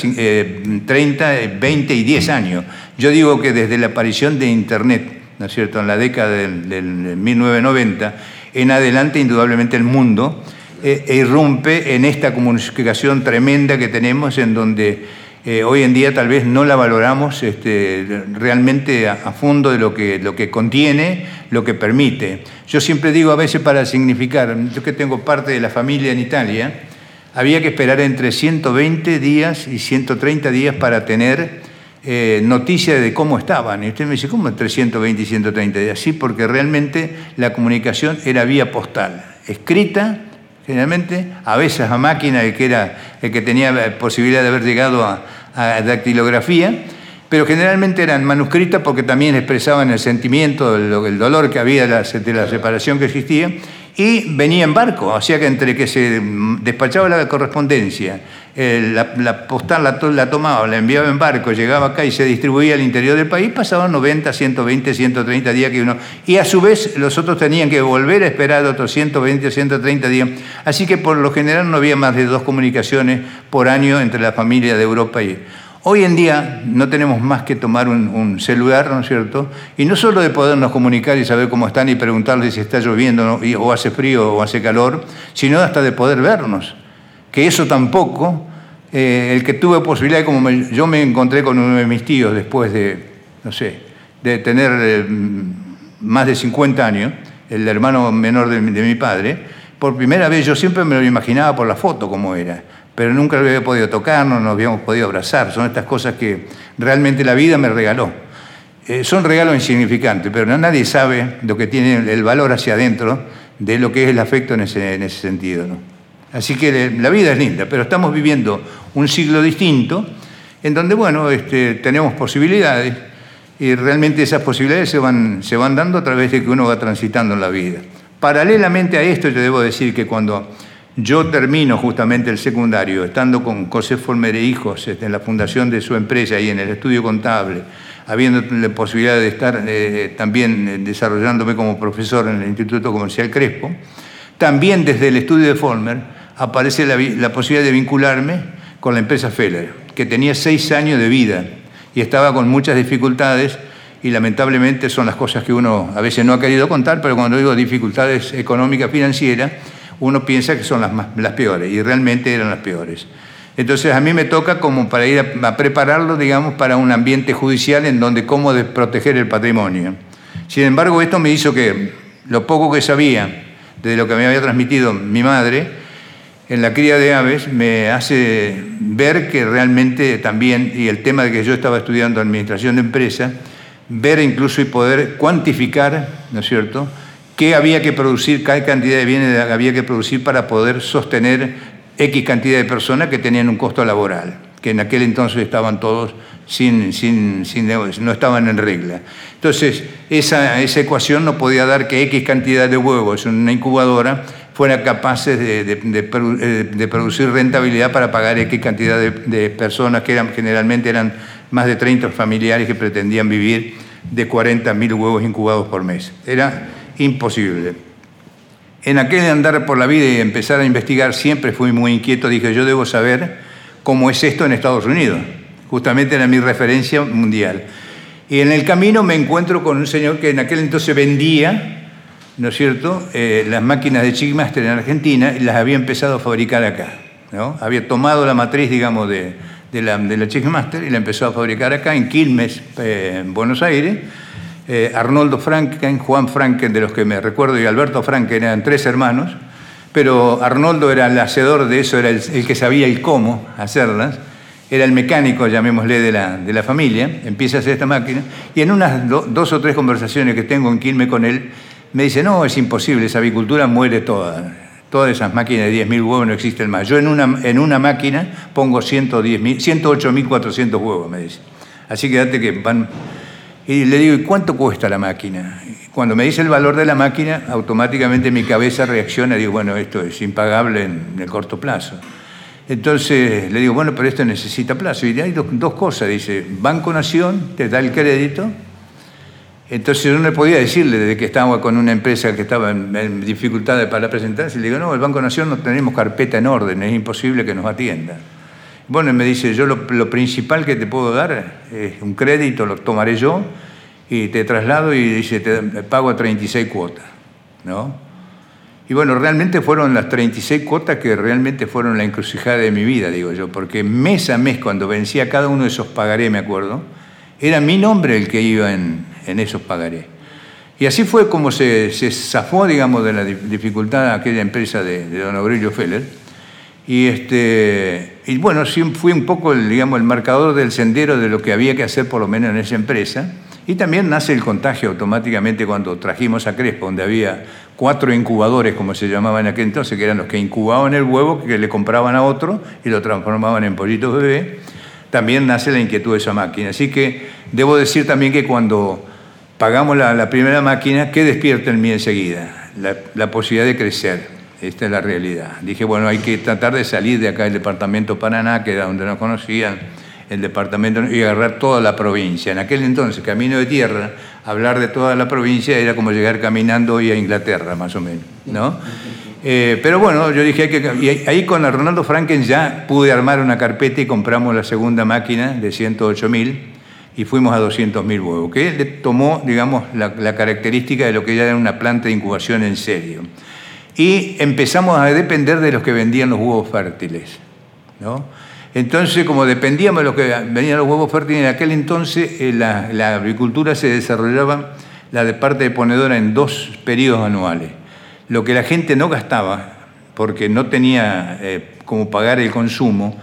30, 20 y 10 años. Yo digo que desde la aparición de Internet, ¿no es cierto?, en la década del, 1990, en adelante indudablemente el mundo eh, irrumpe en esta comunicación tremenda que tenemos en donde eh, hoy en día tal vez no la valoramos este, realmente a, fondo de lo que, lo que contiene, lo que permite. Yo siempre digo a veces para significar, yo que tengo parte de la familia en Italia, había que esperar entre 120 días y 130 días para tener eh, noticias de cómo estaban. Y usted me dice, ¿cómo entre 120 y 130 días? Sí, porque realmente la comunicación era vía postal, escrita generalmente, a veces a máquina, el que, era, el que tenía posibilidad de haber llegado a, dactilografía, pero generalmente eran manuscritas porque también expresaban el sentimiento, el, dolor que había de la separación que existía, y venía en barco, o sea que entre que se despachaba la correspondencia, la, postal la, tomaba, la enviaba en barco, llegaba acá y se distribuía al interior del país, pasaban 90, 120, 130 días que uno... Y a su vez los otros tenían que volver a esperar otros 120, 130 días. Así que por lo general no había más de dos comunicaciones por año entre la familia de Europa y... Hoy en día no tenemos más que tomar un, celular, ¿no es cierto? Y no solo de podernos comunicar y saber cómo están y preguntarles si está lloviendo o hace frío o hace calor, sino hasta de poder vernos. Que eso tampoco, eh, el que tuve posibilidad, como yo me encontré con uno de mis tíos después de, no sé, de tener eh, más de 50 años, el hermano menor de mi padre, por primera vez, yo siempre me lo imaginaba por la foto como era, pero nunca lo había podido tocar, no nos habíamos podido abrazar. Son estas cosas que realmente la vida me regaló. Eh, son regalos insignificantes, pero nadie sabe lo que tiene el valor hacia adentro de lo que es el afecto en ese, en ese sentido. Así que la vida es linda, pero estamos viviendo un siglo distinto en donde, bueno, este, tenemos posibilidades y realmente esas posibilidades se van, se van dando a través de que uno va transitando en la vida. Paralelamente a esto, yo debo decir que cuando yo termino justamente el secundario, estando con José Former e Hijos este, en la fundación de su empresa y en el estudio contable, habiendo la posibilidad de estar eh, también eh, desarrollándome como profesor en el Instituto Comercial Crespo, también desde el estudio de Former aparece la, la posibilidad de vincularme con la empresa Feller, que tenía seis años de vida y estaba con muchas dificultades y lamentablemente son las cosas que uno a veces no ha querido contar, pero cuando digo dificultades económicas, financieras, uno piensa que son las, peores y realmente eran las peores. Entonces a mí me toca como para ir a, prepararlo, digamos, para un ambiente judicial en donde cómo proteger el patrimonio. Sin embargo, esto me hizo que lo poco que sabía de lo que me había transmitido mi madre, en la cría de aves me hace ver que realmente también, y el tema de que yo estaba estudiando administración de empresa, ver incluso y poder cuantificar, ¿no es cierto?, qué había que producir, qué cantidad de bienes había que producir para poder sostener X cantidad de personas que tenían un costo laboral, que en aquel entonces estaban todos sin, sin, sin no estaban en regla. Entonces, esa, esa ecuación no podía dar que X cantidad de huevos en una incubadora fueran capaces eh, de, producir rentabilidad para pagar X cantidad de, personas que eran, generalmente eran más de 30 familiares que pretendían vivir de 40.000 huevos incubados por mes. Era imposible. En aquel andar por la vida y empezar a investigar siempre fui muy inquieto, dije yo debo saber cómo es esto en Estados Unidos. Justamente era mi referencia mundial. Y en el camino me encuentro con un señor que en aquel entonces vendía ¿no es cierto?, eh, las máquinas de Chickmaster en Argentina y las había empezado a fabricar acá. ¿no? Había tomado la matriz, digamos, de, la, de la y la empezó a fabricar acá en Quilmes, eh, en Buenos Aires. Eh, Arnoldo Franken, Juan Franken, de los que me recuerdo, y Alberto Franken eran tres hermanos, pero Arnoldo era el hacedor de eso, era el, que sabía el cómo hacerlas era el mecánico, llamémosle, de la, de la familia, empieza a hacer esta máquina, y en unas dos o tres conversaciones que tengo en Quilmes con él, me dice, no, es imposible, esa avicultura muere toda. Todas esas máquinas de 10.000 huevos no existen más. Yo en una, en una máquina pongo 108.400 huevos, me dice. Así que date que van... Y le digo, ¿y cuánto cuesta la máquina? Cuando me dice el valor de la máquina, automáticamente mi cabeza reacciona y digo, bueno, esto es impagable en el corto plazo. Entonces le digo, bueno, pero esto necesita plazo. Y hay dos, cosas, dice, Banco Nación te da el crédito entonces yo no le podía decirle desde que estábamos con una empresa que estaba en, dificultades para presentarse, le digo, no, el Banco Nación no tenemos carpeta en orden, es imposible que nos atienda. Bueno, él me dice, yo lo, principal que te puedo dar es un crédito, lo tomaré yo y te traslado y dice, te pago a 36 cuotas, ¿no? Y bueno, realmente fueron las 36 cuotas que realmente fueron la encrucijada de mi vida, digo yo, porque mes a mes cuando vencía cada uno de esos pagaré, me acuerdo, era mi nombre el que iba en, en esos pagaré. Y así fue como se, se zafó, digamos, de la dificultad aquella empresa de, don Aurelio Feller. Y, este, y bueno, fui un poco, el, digamos, el marcador del sendero de lo que había que hacer por lo menos en esa empresa. Y también nace el contagio automáticamente cuando trajimos a Crespo, donde había cuatro incubadores, como se llamaban en aquel entonces, que eran los que incubaban el huevo, que le compraban a otro y lo transformaban en pollitos bebé. También nace la inquietud de esa máquina. Así que debo decir también que cuando pagamos la, primera máquina, ¿qué despierta en mí enseguida? La, posibilidad de crecer. Esta es la realidad. Dije, bueno, hay que tratar de salir de acá del departamento Paraná, que era donde nos conocían, el departamento, y agarrar toda la provincia. En aquel entonces, camino de tierra, hablar de toda la provincia era como llegar caminando hoy a Inglaterra, más o menos, ¿no? Eh, pero bueno, yo dije, hay que, ahí con Ronaldo Franken ya pude armar una carpeta y compramos la segunda máquina de 108 mil y fuimos a 200.000 huevos, que le tomó, digamos, la, característica de lo que ya era una planta de incubación en serio. Y empezamos a depender de los que vendían los huevos fértiles. ¿no? Entonces, como dependíamos de los que vendían los huevos fértiles, en aquel entonces eh, la, agricultura se desarrollaba, la de parte de ponedora, en dos periodos anuales. Lo que la gente no gastaba porque no tenía eh, cómo pagar el consumo,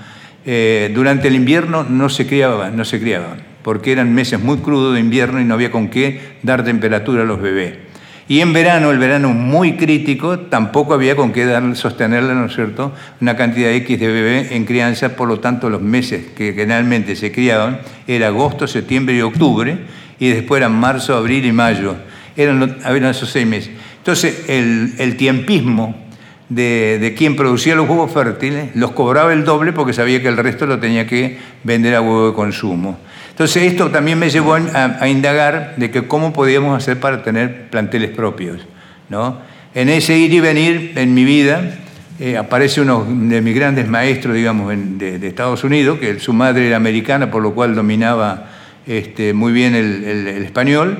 eh, durante el invierno no se criaban, no se criaban, porque eran meses muy crudos de invierno y no había con qué dar temperatura a los bebés. Y en verano, el verano muy crítico, tampoco había con qué dar, sostenerle, ¿no es cierto?, una cantidad X de bebés en crianza, por lo tanto los meses que generalmente se criaban era agosto, septiembre y octubre, y después eran marzo, abril y mayo. Eran, eran esos seis meses. Entonces, el, el tiempismo de, de, quien producía los huevos fértiles los cobraba el doble porque sabía que el resto lo tenía que vender a huevo de consumo. Entonces esto también me llevó a, indagar de que cómo podíamos hacer para tener planteles propios. ¿no? En ese ir y venir en mi vida eh, aparece uno de mis grandes maestros, digamos, de, Estados Unidos, que su madre era americana, por lo cual dominaba este, muy bien el, español.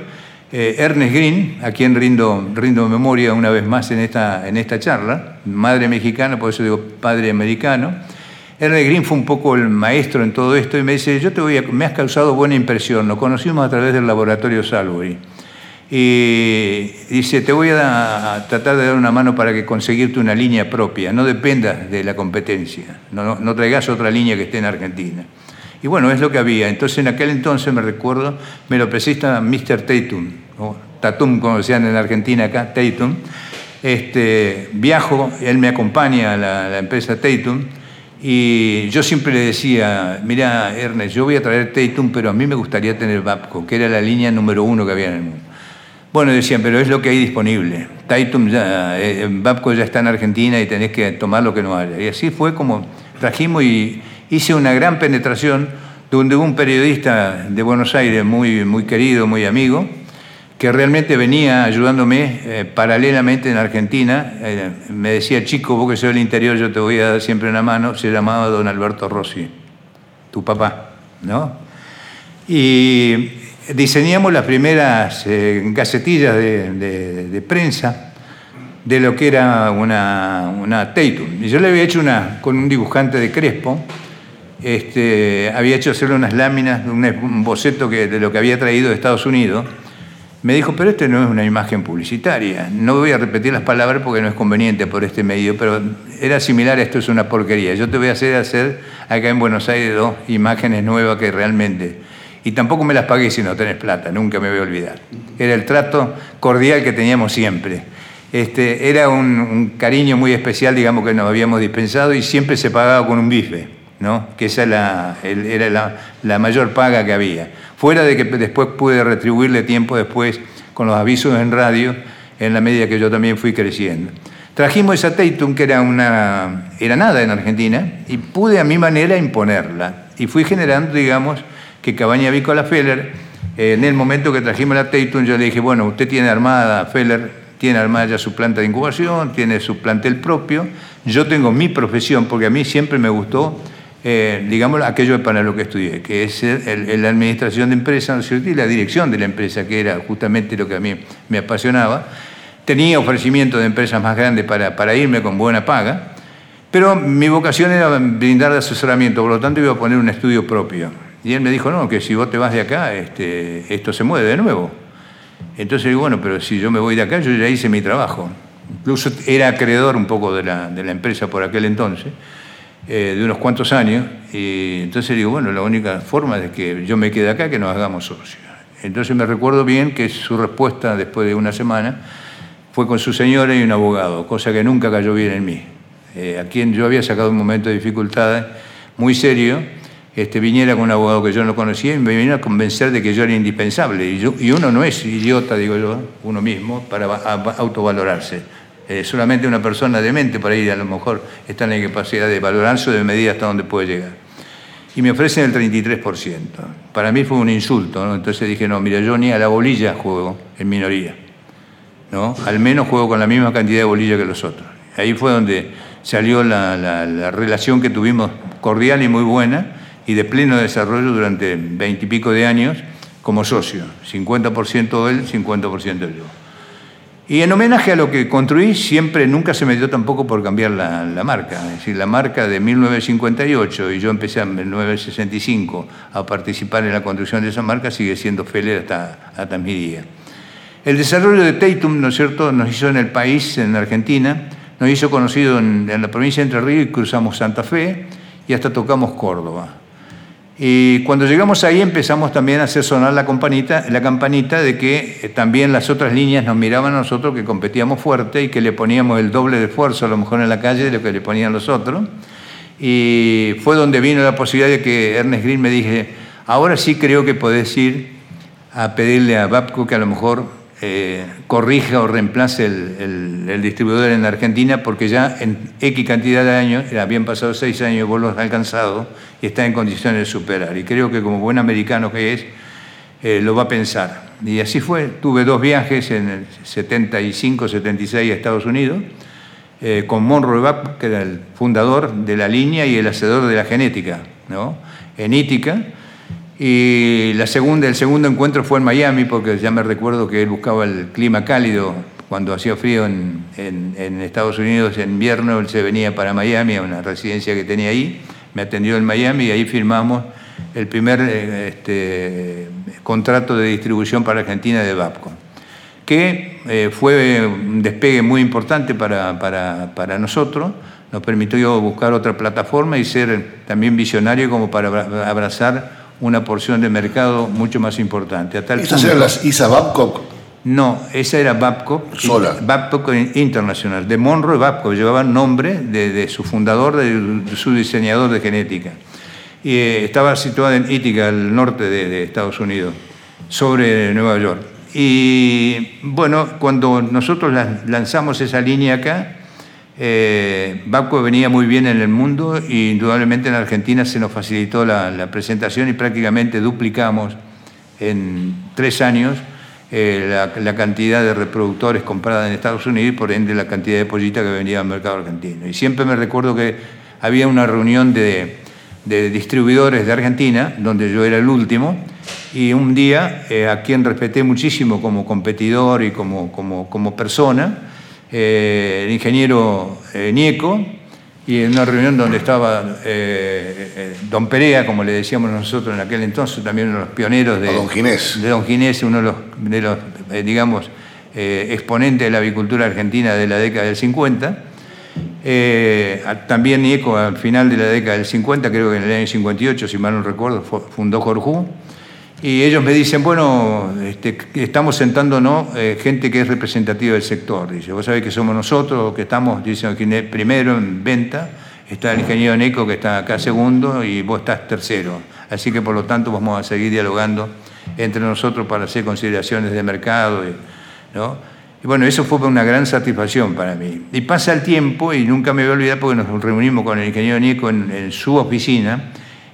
Eh, Ernest Green, a quien rindo, rindo memoria una vez más en esta, en esta charla, madre mexicana, por eso digo padre americano. Ernest Green fue un poco el maestro en todo esto y me dice, yo te voy a, me has causado buena impresión, nos conocimos a través del laboratorio Salbury. Y dice, te voy a, tratar de dar una mano para que conseguirte una línea propia, no dependas de la competencia, no, no, traigas otra línea que esté en Argentina. Y bueno, es lo que había. Entonces en aquel entonces me recuerdo, me lo presenta Mr. Tatum, o Tatum como decían en Argentina acá, Tatum. Este, viajo, él me acompaña a la, la empresa Tatum y yo siempre le decía, mira Ernest, yo voy a traer Tatum, pero a mí me gustaría tener Babco, que era la línea número uno que había en el mundo. Bueno, decían, pero es lo que hay disponible. Tatum ya, eh, Babco ya está en Argentina y tenés que tomar lo que no haya. Y así fue como trajimos y hice una gran penetración donde un periodista de Buenos Aires muy, muy querido, muy amigo, que realmente venía ayudándome eh, paralelamente en Argentina. Eh, me decía, chico, vos que soy del interior, yo te voy a dar siempre una mano. Se llamaba don Alberto Rossi, tu papá, ¿no? Y diseñamos las primeras eh, gacetillas de, prensa de lo que era una, una Tatum. Y yo le había hecho una con un dibujante de Crespo, este, había hecho hacerle unas láminas, un boceto que, de lo que había traído de Estados Unidos me dijo, pero esto no es una imagen publicitaria. No voy a repetir las palabras porque no es conveniente por este medio, pero era similar, esto es una porquería. Yo te voy a hacer hacer acá en Buenos Aires dos imágenes nuevas que realmente... Y tampoco me las pagué si no tenés plata, nunca me voy a olvidar. Era el trato cordial que teníamos siempre. Este, era un, cariño muy especial, digamos, que nos habíamos dispensado y siempre se pagaba con un bife, ¿no? que esa era, la, mayor paga que había. Fuera de que después pude retribuirle tiempo después con los avisos en radio, en la medida que yo también fui creciendo. Trajimos esa Tatum, que era, nada en Argentina, y pude a mi manera imponerla. Y fui generando, digamos, que Cabaña Vícola Feller, en el momento que trajimos la Tatum, yo le dije, bueno, usted tiene armada, Feller, tiene armada ya su planta de incubación, tiene su plantel propio, yo tengo mi profesión, porque a mí siempre me gustó eh, digamos, aquello para lo que estudié, que es la administración de empresas y la dirección de la empresa, que era justamente lo que a mí me apasionaba. Tenía ofrecimiento de empresas más grandes para, para irme con buena paga, pero mi vocación era brindar asesoramiento, por lo tanto iba a poner un estudio propio. Y él me dijo, no, que si vos te vas de acá, este, esto se mueve de nuevo. Entonces digo, bueno, pero si yo me voy de acá, yo ya hice mi trabajo. Incluso era acreedor un poco de la, de la empresa por aquel entonces. Eh, de unos cuantos años, y entonces digo, bueno, la única forma de que yo me quede acá es que nos hagamos socios. Entonces me recuerdo bien que su respuesta después de una semana fue con su señora y un abogado, cosa que nunca cayó bien en mí, eh, a quien yo había sacado un momento de dificultad muy serio, este, viniera con un abogado que yo no conocía y me vino a convencer de que yo era indispensable. Y, yo, y uno no es idiota, digo yo, uno mismo, para autovalorarse. Eh, solamente una persona de mente por ahí a lo mejor está en la capacidad de valorarse o de medir hasta dónde puede llegar. Y me ofrecen el 33%. Para mí fue un insulto. Entonces dije, no, mira, yo ni a la bolilla juego en minoría. ¿no? Al menos juego con la misma cantidad de bolilla que los otros. Ahí fue donde salió la, la relación que tuvimos cordial y muy buena y de pleno desarrollo durante veintipico de años como socio. 50% él, 50% yo. Y en homenaje a lo que construí, siempre, nunca se me dio tampoco por cambiar la, marca. Es decir, la marca de 1958 y yo empecé en 1965 a participar en la construcción de esa marca sigue siendo Feller hasta, mi día. El desarrollo de Tatum, ¿no es cierto?, nos hizo en el país, en Argentina, nos hizo conocido en, en la provincia de Entre Ríos y cruzamos Santa Fe y hasta tocamos Córdoba. Y cuando llegamos ahí empezamos también a hacer sonar la campanita, la campanita de que eh, también las otras líneas nos miraban a nosotros, que competíamos fuerte y que le poníamos el doble de esfuerzo a lo mejor en la calle de lo que le ponían los otros. Y fue donde vino la posibilidad de que Ernest Green me dije, ahora sí creo que podés ir a pedirle a Babco que a lo mejor eh, corrija o reemplace el, distribuidor en Argentina, porque ya en X cantidad de años, habían pasado seis años, vos los has alcanzado y está en condiciones de superar. Y creo que como buen americano que es, eh, lo va a pensar. Y así fue. Tuve dos viajes en el 75, 76 a Estados Unidos, eh, con Monroe Babcock, que era el fundador de la línea y el hacedor de la genética, ¿no? en Ítica y la segunda, el segundo encuentro fue en Miami, porque ya me recuerdo que él buscaba el clima cálido. Cuando hacía frío en, en, Estados Unidos en invierno, él se venía para Miami, a una residencia que tenía ahí, me atendió en Miami y ahí firmamos el primer eh, este, contrato de distribución para Argentina de VAPCO, que eh, fue un despegue muy importante para, para, para nosotros, nos permitió buscar otra plataforma y ser también visionario como para abrazar una porción de mercado mucho más importante. A tal ¿Esas eran las ISA Babcock? No, esa era Babcock. Sola. Babcock Internacional. De Monroe Babcock llevaban nombre de, su fundador, de, su diseñador de genética. Y eh, estaba situada en Ítica, al norte de, Estados Unidos, sobre Nueva York. Y bueno, cuando nosotros lanzamos esa línea acá, eh, venía muy bien en el mundo y indudablemente en Argentina se nos facilitó la, presentación y prácticamente duplicamos en tres años eh, la, cantidad de reproductores compradas en Estados Unidos por ende la cantidad de pollitas que venía al mercado argentino. Y siempre me recuerdo que había una reunión de, distribuidores de Argentina, donde yo era el último, y un día, eh, a quien respeté muchísimo como competidor y como, como, como persona, eh, el ingeniero eh, Nieco, y en una reunión donde estaba eh, Don Perea, como le decíamos nosotros en aquel entonces, también uno de los pioneros de Don Ginés, de Don Ginés uno de los, digamos, exponentes de la avicultura argentina de la década del 50. también Nieco al final de la década del 50, creo que en el año 58, si mal no recuerdo, fundó Jorjú. Y ellos me dicen, bueno, este, estamos sentándonos eh, gente que es representativa del sector. Dice, vos sabés que somos nosotros, que estamos, dicen, primero en venta, está el ingeniero Neco que está acá segundo y vos estás tercero. Así que por lo tanto vamos a seguir dialogando entre nosotros para hacer consideraciones de mercado. ¿no? Y bueno, eso fue una gran satisfacción para mí. Y pasa el tiempo y nunca me voy a olvidar porque nos reunimos con el ingeniero Neco en, en su oficina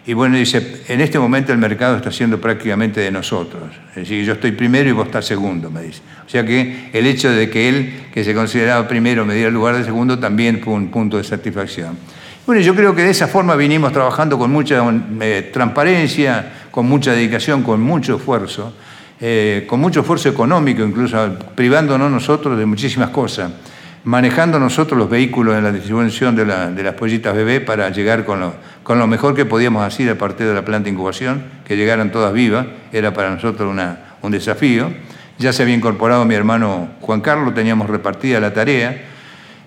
y bueno, dice, en este momento el mercado está siendo prácticamente de nosotros. Es decir, yo estoy primero y vos estás segundo, me dice. O sea que el hecho de que él, que se consideraba primero, me diera el lugar de segundo, también fue un punto de satisfacción. Bueno, yo creo que de esa forma vinimos trabajando con mucha eh, transparencia, con mucha dedicación, con mucho esfuerzo, eh, con mucho esfuerzo económico, incluso privándonos nosotros de muchísimas cosas manejando nosotros los vehículos en la distribución de, las pollitas bebé para llegar con lo, mejor que podíamos hacer a partir de la planta de incubación, que llegaran todas vivas, era para nosotros un desafío. Ya se había incorporado mi hermano Juan Carlos, teníamos repartida la tarea.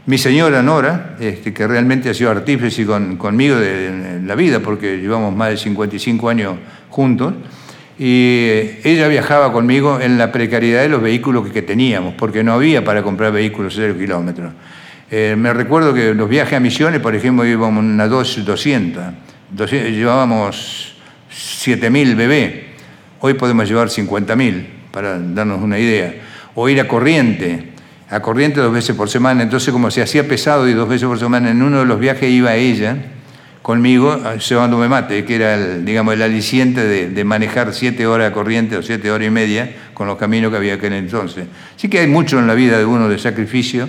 Mi señora Nora, este, que realmente ha sido artífice con, conmigo de, la vida, porque llevamos más de 55 años juntos, y ella viajaba conmigo en la precariedad de los vehículos que, teníamos, porque no había para comprar vehículos cero kilómetros. Eh, me recuerdo que los viajes a Misiones, por ejemplo, íbamos una 200, llevábamos 7.000 bebés, hoy podemos llevar 50.000, para darnos una idea. O ir a Corriente, a Corriente dos veces por semana, entonces como se hacía pesado y dos veces por semana, en uno de los viajes iba ella, conmigo ah, llevándome mate, que era el, digamos, el aliciente de, manejar siete horas corriente o siete horas y media con los caminos que había aquel entonces. Sí que hay mucho en la vida de uno de sacrificio,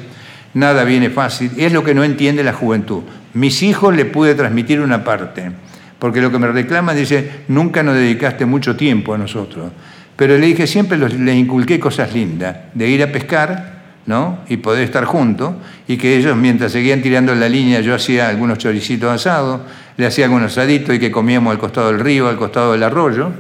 nada viene fácil, y es lo que no entiende la juventud. Mis hijos le pude transmitir una parte, porque lo que me reclaman dice, nunca nos dedicaste mucho tiempo a nosotros, pero le dije, siempre les inculqué cosas lindas, de ir a pescar, y poder estar juntos, y que ellos mientras seguían tirando la línea yo hacía algunos choricitos asados, le hacía algunos asaditos y que comíamos al costado del río, al costado del arroyo,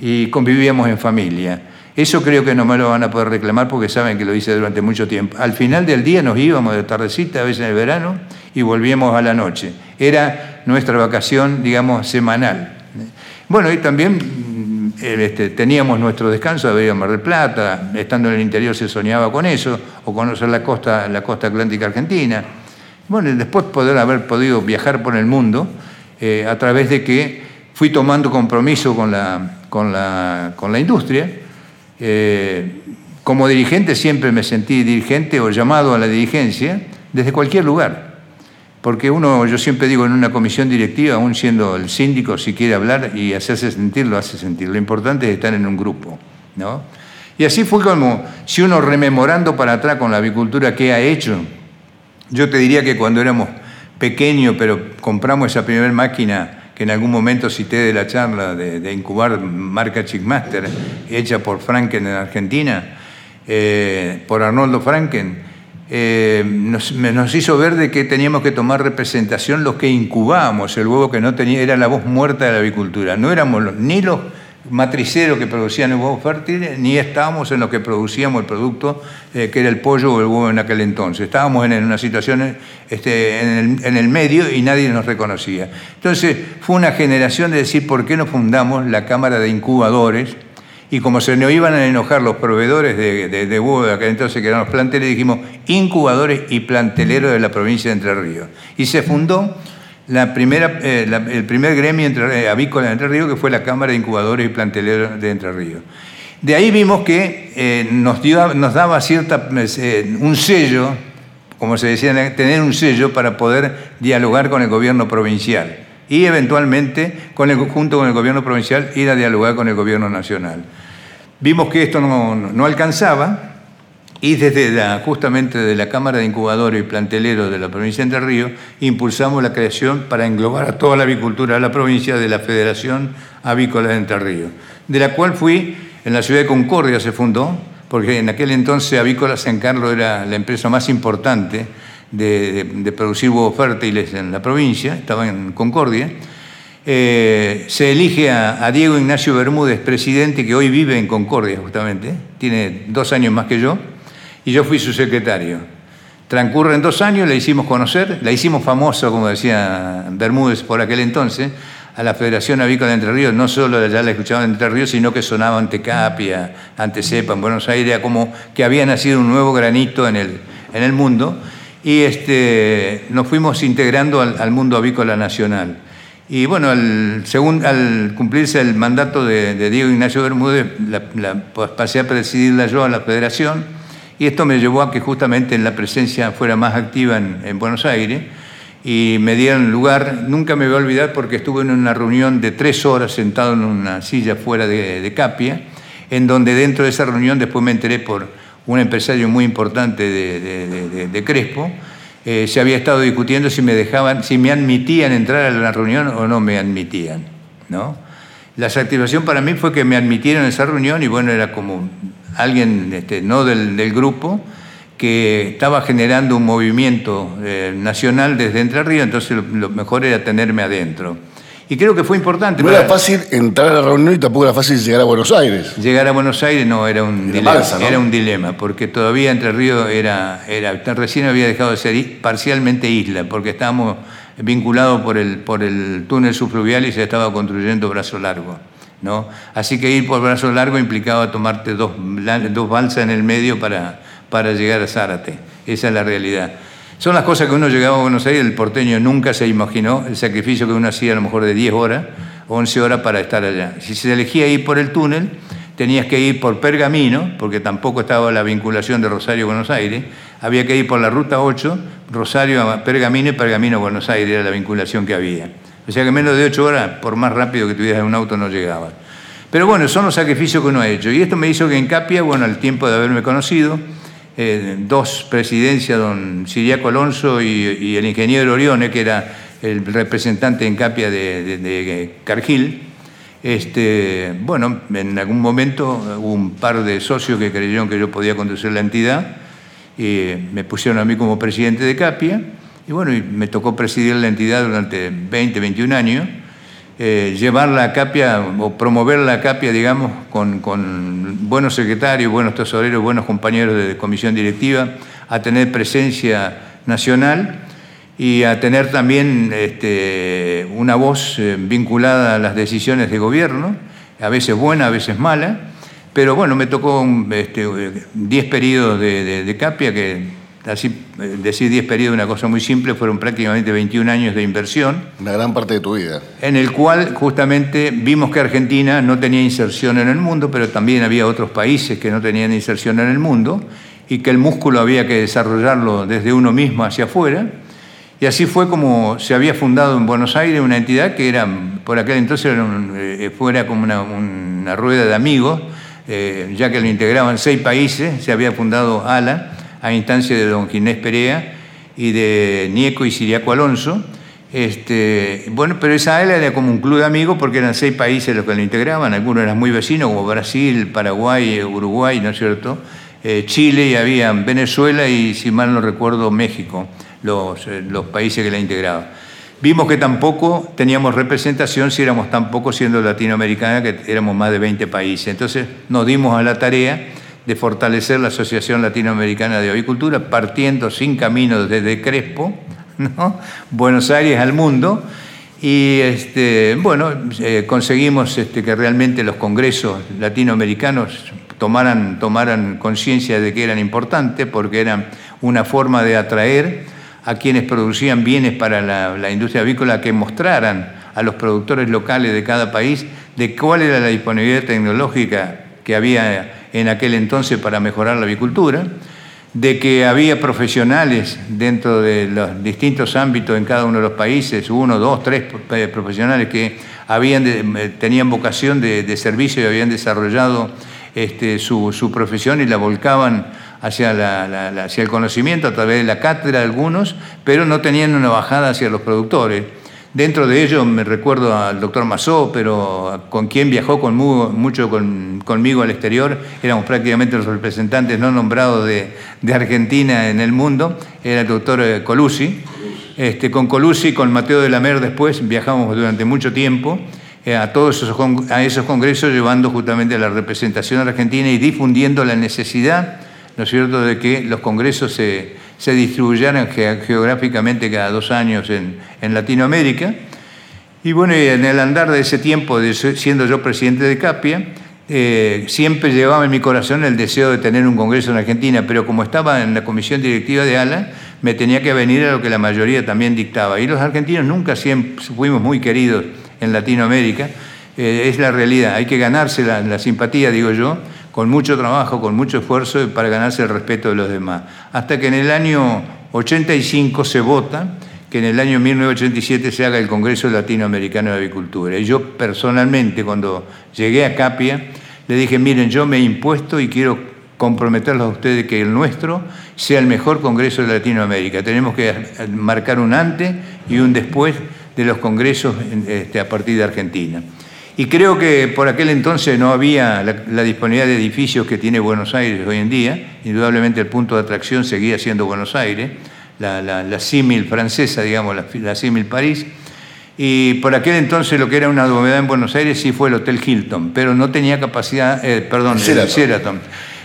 y convivíamos en familia. Eso creo que no me lo van a poder reclamar porque saben que lo hice durante mucho tiempo. Al final del día nos íbamos de tardecita, a veces en el verano, y volvíamos a la noche. Era nuestra vacación, digamos, semanal. Bueno, y también este, teníamos nuestro descanso, había Mar del Plata, estando en el interior se soñaba con eso, o conocer la costa, la costa atlántica argentina. Bueno, después poder haber podido viajar por el mundo eh, a través de que fui tomando compromiso con la industria eh, como dirigente siempre me sentí dirigente o llamado a la dirigencia desde cualquier lugar. Porque uno, yo siempre digo, en una comisión directiva, aún siendo el síndico, si quiere hablar y hacerse sentir, lo hace sentir. Lo importante es estar en un grupo. ¿no? Y así fue como, si uno rememorando para atrás con la avicultura que ha hecho, yo te diría que cuando éramos pequeños, pero compramos esa primera máquina que en algún momento cité de la charla de, incubar marca Chickmaster, hecha por Franken en Argentina, eh, por Arnoldo Franken, eh, nos, hizo ver de que teníamos que tomar representación los que incubábamos el huevo que no tenía, era la voz muerta de la avicultura. No éramos ni los matricero que producían el huevo fértil, ni estábamos en lo que producíamos el producto, eh, que era el pollo o el huevo en aquel entonces. Estábamos en, una situación este, en, el, medio y nadie nos reconocía. Entonces fue una generación de decir, ¿por qué no fundamos la Cámara de Incubadores? Y como se nos iban a enojar los proveedores de, de, de entonces, que eran los planteles, dijimos incubadores y planteleros de la provincia de Entre Ríos. Y se fundó eh, el primer gremio entre, eh, avícola de Entre Ríos, que fue la Cámara de Incubadores y Planteleros de Entre Ríos. De ahí vimos que eh, nos, daba cierta, un sello, como se decía, tener un sello para poder dialogar con el gobierno provincial y eventualmente, junto con el gobierno provincial, ir a dialogar con el gobierno nacional. Vimos que esto no, no alcanzaba y desde la, justamente de la Cámara de Incubadores y Planteleros de la provincia de Entre Ríos impulsamos la creación para englobar a toda la avicultura de la provincia de la Federación Avícola de Entre Ríos, de la cual fui, en la ciudad de Concordia se fundó, porque en aquel entonces Avícola San Carlos era la empresa más importante de, producir huevos fértiles en la provincia, estaba en Concordia. Eh, se elige a, Diego Ignacio Bermúdez, presidente, que hoy vive en Concordia justamente, tiene dos años más que yo, y yo fui su secretario. Transcurren dos años, la hicimos conocer, la hicimos famosa, como decía Bermúdez por aquel entonces, a la Federación Avícola de Entre Ríos, no solo ya la escuchaban en Entre Ríos, sino que sonaba ante Capia, ante Cepa, en Buenos Aires, como que había nacido un nuevo granito en el, mundo, y este, nos fuimos integrando al, mundo avícola nacional. Y bueno, al, al cumplirse el mandato de, Diego Ignacio Bermúdez, la, pasé a presidirla yo a la federación, y esto me llevó a que justamente la presencia fuera más activa en, Buenos Aires y me dieron lugar, nunca me voy a olvidar porque estuve en una reunión de tres horas sentado en una silla fuera de, Capia, en donde dentro de esa reunión después me enteré por un empresario muy importante de, Crespo, eh, se había estado discutiendo si me dejaban, si me admitían entrar a la reunión o no me admitían, ¿no? La satisfacción para mí fue que me admitieron a esa reunión y bueno, era como alguien este, no del, grupo, que estaba generando un movimiento eh, nacional desde Entre Ríos, entonces lo, mejor era tenerme adentro. Y creo que fue importante. No era fácil entrar a la reunión y tampoco era fácil llegar a Buenos Aires. Llegar a Buenos Aires no, era un dilema. Era un dilema, porque todavía Entre Ríos era, era, recién había dejado de ser parcialmente isla, porque estábamos vinculados por el, por el túnel subfluvial y se estaba construyendo Brazo Largo. Así que ir por brazo largo implicaba tomarte dos, dos balsas en el medio para, para llegar a Zárate. Esa es la realidad. Son las cosas que uno llegaba a Buenos Aires, el porteño nunca se imaginó el sacrificio que uno hacía a lo mejor de 10 horas, 11 horas para estar allá. Si se elegía ir por el túnel, tenías que ir por Pergamino, porque tampoco estaba la vinculación de Rosario a Buenos Aires, había que ir por la ruta 8, Rosario a Pergamino y Pergamino a Buenos Aires, era la vinculación que había. O sea que menos de ocho horas, por más rápido que tuvieras un auto, no llegaba. Pero bueno, son los sacrificios que uno ha hecho. Y esto me hizo que en Capia, bueno, al tiempo de haberme conocido, eh, dos presidencias, don Siriaco Alonso y, el ingeniero Orione, que era el representante en Capia de, Cargill, este, bueno, en algún momento hubo un par de socios que creyeron que yo podía conducir la entidad y me pusieron a mí como presidente de Capia y bueno, me tocó presidir la entidad durante 20, 21 años. Eh, llevar la CAPIA o promover la CAPIA, digamos, con, buenos secretarios, buenos tesoreros, buenos compañeros de comisión directiva, a tener presencia nacional y a tener también este, una voz eh, vinculada a las decisiones de gobierno, a veces buena, a veces mala, pero bueno, me tocó 10 este, periodos de CAPIA que Así, decir 10 periodos una cosa muy simple, fueron prácticamente 21 años de inversión. Una gran parte de tu vida. En el cual justamente vimos que Argentina no tenía inserción en el mundo, pero también había otros países que no tenían inserción en el mundo y que el músculo había que desarrollarlo desde uno mismo hacia afuera. Y así fue como se había fundado en Buenos Aires una entidad que era, por aquel entonces, era eh, fuera como una, rueda de amigos, eh, ya que lo integraban seis países, se había fundado ALA a instancia de don Ginés Perea y de Nieco y Siriaco Alonso. Este, bueno, pero esa era como un club de amigos porque eran seis países los que lo integraban, algunos eran muy vecinos como Brasil, Paraguay, Uruguay, ¿no es cierto? Eh, Chile y había Venezuela y, si mal no recuerdo, México, los, eh, los países que la integraban. Vimos que tampoco teníamos representación si éramos tan pocos siendo latinoamericana, que éramos más de 20 países. Entonces nos dimos a la tarea de fortalecer la Asociación Latinoamericana de Avicultura, partiendo sin camino desde Crespo, *laughs* Buenos Aires al mundo. Y este, bueno, eh, conseguimos este, que realmente los congresos latinoamericanos tomaran, tomaran conciencia de que eran importantes porque eran una forma de atraer a quienes producían bienes para la, la industria avícola que mostraran a los productores locales de cada país de cuál era la disponibilidad tecnológica que había en aquel entonces para mejorar la avicultura, de que había profesionales dentro de los distintos ámbitos en cada uno de los países, uno, dos, tres profesionales que eh, tenían vocación de, servicio y habían desarrollado este, su, profesión y la volcaban hacia el conocimiento a través de la cátedra algunos, pero no tenían una bajada hacia los productores. Dentro de ello me recuerdo al doctor Mazó, pero con quien viajó mucho conmigo al exterior, éramos prácticamente los representantes no nombrados de, Argentina en el mundo, era el doctor eh, Colusi. Este, con Colusi, con Mateo de la Mer después viajamos durante mucho tiempo eh, a todos esos, a esos congresos llevando justamente la representación argentina y difundiendo la necesidad, ¿no cierto?, de que los congresos se se distribuyeran geográficamente cada dos años en, Latinoamérica. Y bueno, en el andar de ese tiempo, siendo yo presidente de CAPIA, eh, siempre llevaba en mi corazón el deseo de tener un congreso en Argentina, pero como estaba en la comisión directiva de ALA, me tenía que venir a lo que la mayoría también dictaba. Y los argentinos nunca siempre fuimos muy queridos en Latinoamérica, eh, es la realidad, hay que ganarse la simpatía, digo yo, con mucho trabajo, con mucho esfuerzo para ganarse el respeto de los demás. Hasta que en el año 85 se vota que en el año 1987 se haga el Congreso Latinoamericano de Avicultura. Y yo personalmente, cuando llegué a Capia, le dije, miren, yo me he impuesto y quiero comprometerlos a ustedes que el nuestro sea el mejor Congreso de Latinoamérica. Tenemos que marcar un antes y un después de los congresos este, a partir de Argentina. Y creo que por aquel entonces no había la, disponibilidad de edificios que tiene Buenos Aires hoy en día. Indudablemente el punto de atracción seguía siendo Buenos Aires, la, la, símil francesa, digamos, la, símil París. Y por aquel entonces lo que era una novedad en Buenos Aires sí fue el Hotel Hilton, pero no tenía capacidad, eh, perdón, el Sheraton.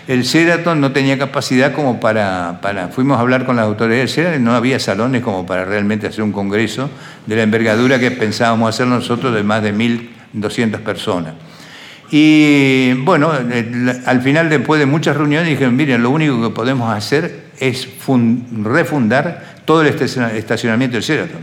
El Sheraton no tenía capacidad como para, para, fuimos a hablar con las autoridades del Sheraton, no había salones como para realmente hacer un congreso de la envergadura que pensábamos hacer nosotros de más de mil 200 personas. Y bueno, al final, después de muchas reuniones, dijeron, miren, lo único que podemos hacer es refundar todo el estacionamiento del Sheraton.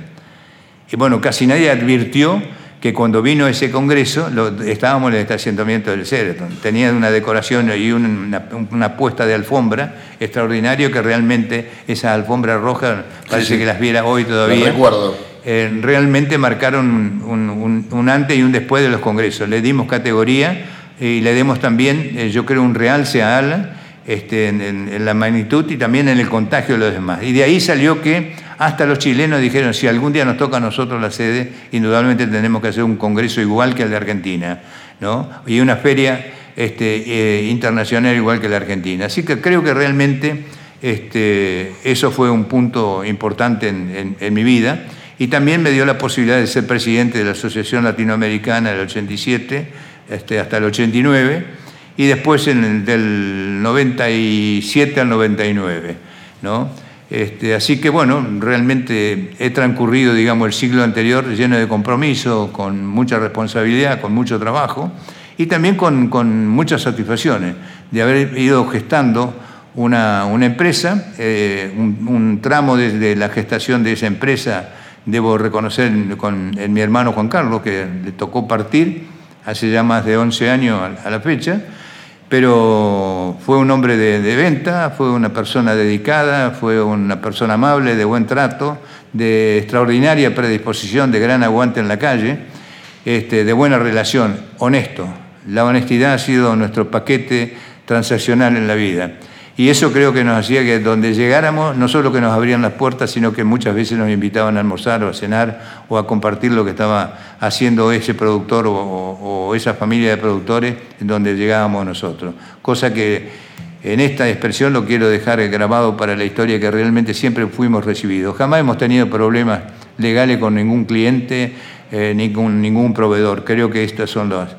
Y bueno, casi nadie advirtió que cuando vino ese congreso estábamos en el estacionamiento del Sheraton. Tenía una decoración y una, puesta de alfombra extraordinario que realmente esa alfombra roja parece que las viera hoy todavía. recuerdo. Eh, realmente marcaron un, antes y un después de los congresos. Le dimos categoría y le demos también, eh, yo creo, un realce a ALA este, en, la magnitud y también en el contagio de los demás. Y de ahí salió que hasta los chilenos dijeron, si algún día nos toca a nosotros la sede, indudablemente tenemos que hacer un congreso igual que el de Argentina, ¿no? y una feria este, eh, internacional igual que la Argentina. Así que creo que realmente este, eso fue un punto importante en mi vida Y también me dio la posibilidad de ser presidente de la Asociación Latinoamericana del 87 este, hasta el 89 y después del 97 al 99. ¿no? Este, así que bueno, realmente he transcurrido, digamos, el siglo anterior lleno de compromiso, con mucha responsabilidad, con mucho trabajo y también con, muchas satisfacciones de haber ido gestando una, empresa, eh, un, tramo desde la gestación de esa empresa, debo reconocer con en mi hermano Juan Carlos, que le tocó partir hace ya más de 11 años a la fecha, pero fue un hombre de, venta, fue una persona dedicada, fue una persona amable, de buen trato, de extraordinaria predisposición, de gran aguante en la calle, este, de buena relación, honesto. La honestidad ha sido nuestro paquete transaccional en la vida. Y eso creo que nos hacía que donde llegáramos, no solo que nos abrían las puertas, sino que muchas veces nos invitaban a almorzar o a cenar o a compartir lo que estaba haciendo ese productor o, esa familia de productores en donde llegábamos nosotros. Cosa que en esta expresión lo quiero dejar grabado para la historia que realmente siempre fuimos recibidos. Jamás hemos tenido problemas legales con ningún cliente eh, ni con ningún proveedor. Creo que estas son las...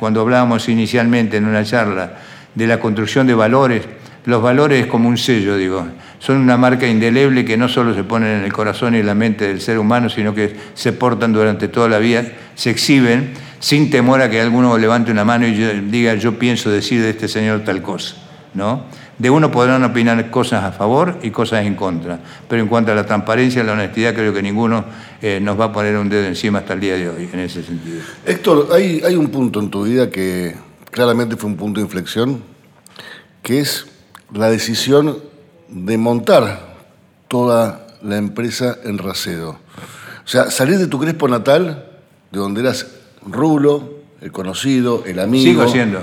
cuando hablábamos inicialmente en una charla de la construcción de valores, los valores como un sello, digo. Son una marca indeleble que no solo se ponen en el corazón y la mente del ser humano, sino que se portan durante toda la vida, se exhiben sin temor a que alguno levante una mano y diga yo pienso decir de este señor tal cosa. ¿no? De uno podrán opinar cosas a favor y cosas en contra, pero en cuanto a la transparencia y la honestidad, creo que ninguno eh, nos va a poner un dedo encima hasta el día de hoy, en ese sentido. Héctor, hay, hay un punto en tu vida que claramente fue un punto de inflexión, que es la decisión de montar toda la empresa en Racedo. O sea, salir de tu Crespo natal, de donde eras Rulo, el conocido, el amigo. Sigo siendo,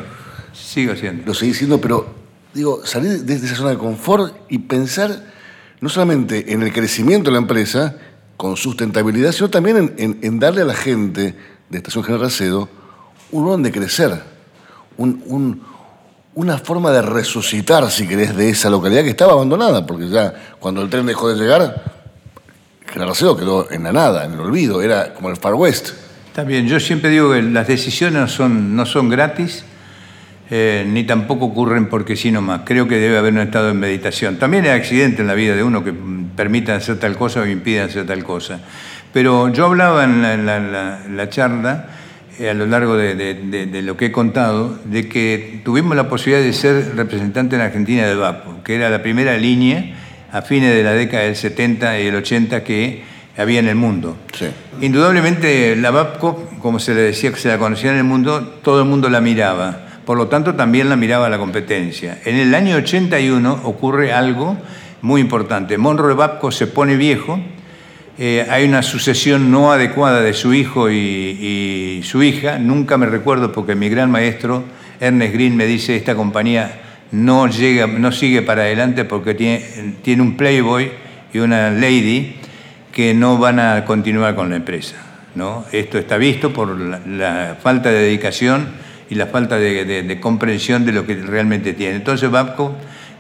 sigo siendo. Lo seguís siendo, pero digo, salir desde esa zona de confort y pensar no solamente en el crecimiento de la empresa, con sustentabilidad, sino también en, darle a la gente de Estación General Racedo un lugar donde crecer, un, un una forma de resucitar, si querés, de esa localidad que estaba abandonada, porque ya cuando el tren dejó de llegar, General quedó en la nada, en el olvido, era como el Far West. Bien, yo siempre digo que las decisiones no son, no son gratis, eh, ni tampoco ocurren porque sí nomás. Creo que debe haber un estado de meditación. También hay accidentes en la vida de uno que permitan hacer tal cosa o impidan hacer tal cosa. Pero yo hablaba en la charla eh, a lo largo de, lo que he contado, de que tuvimos la posibilidad de ser representante en Argentina de VAPCO, que era la primera línea a fines de la década del 70 y el 80 que había en el mundo. Indudablemente la VAPCO, como se le decía que se la conocía en el mundo, todo el mundo la miraba. Por lo tanto, también la miraba la competencia. En el año 81 ocurre algo muy importante. Monroe VAPCO se pone viejo, eh, hay una sucesión no adecuada de su hijo y, su hija. Nunca me recuerdo porque mi gran maestro, Ernest Green, me dice esta compañía no, llega, no sigue para adelante porque tiene, un playboy y una lady que no van a continuar con la empresa. Esto está visto por la, falta de dedicación y la falta de, comprensión de lo que realmente tiene. Entonces Babco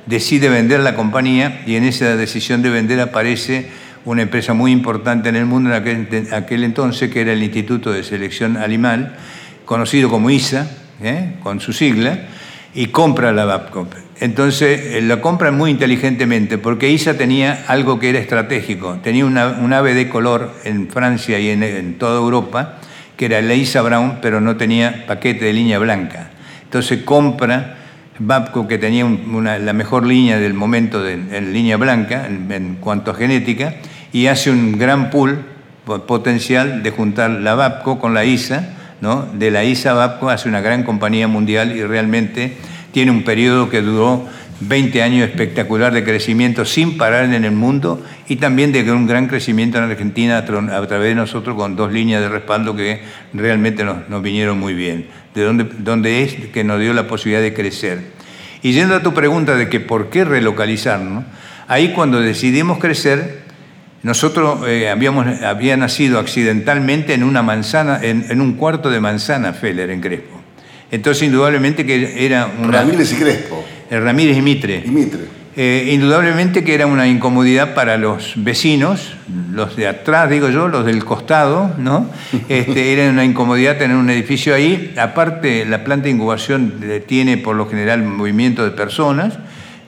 decide vender la compañía y en esa decisión de vender aparece una empresa muy importante en el mundo en aquel, entonces, que era el Instituto de Selección Animal, conocido como ISA, ¿eh? con su sigla, y compra la Babcock. Entonces eh, la compra muy inteligentemente, porque ISA tenía algo que era estratégico, tenía un ave de color en Francia y en, toda Europa, que era la ISA Brown, pero no tenía paquete de línea blanca. Entonces compra Babcock, que tenía la mejor línea del momento en línea blanca en cuanto a genética, y hace un gran pool potencial de juntar la VAPCO con la ISA, ¿no? De la ISA VAPCO hace una gran compañía mundial y realmente tiene un periodo que duró 20 años espectacular de crecimiento sin parar en el mundo y también de un gran crecimiento en Argentina a, través de nosotros con dos líneas de respaldo que realmente nos, vinieron muy bien. De dónde es que nos dio la posibilidad de crecer. Y yendo a tu pregunta de que por qué relocalizarnos, ahí cuando decidimos crecer, nosotros eh, habíamos, había nacido accidentalmente en una manzana, en, un cuarto de manzana Feller en Crespo. Entonces, indudablemente que era una... Ramírez y Crespo. Eh, Ramírez y Mitre. Y Mitre. Eh, indudablemente que era una incomodidad para los vecinos, los de atrás, digo yo, los del costado, ¿no? Este, era una incomodidad tener un edificio ahí. Aparte, la planta de incubación tiene por lo general movimiento de personas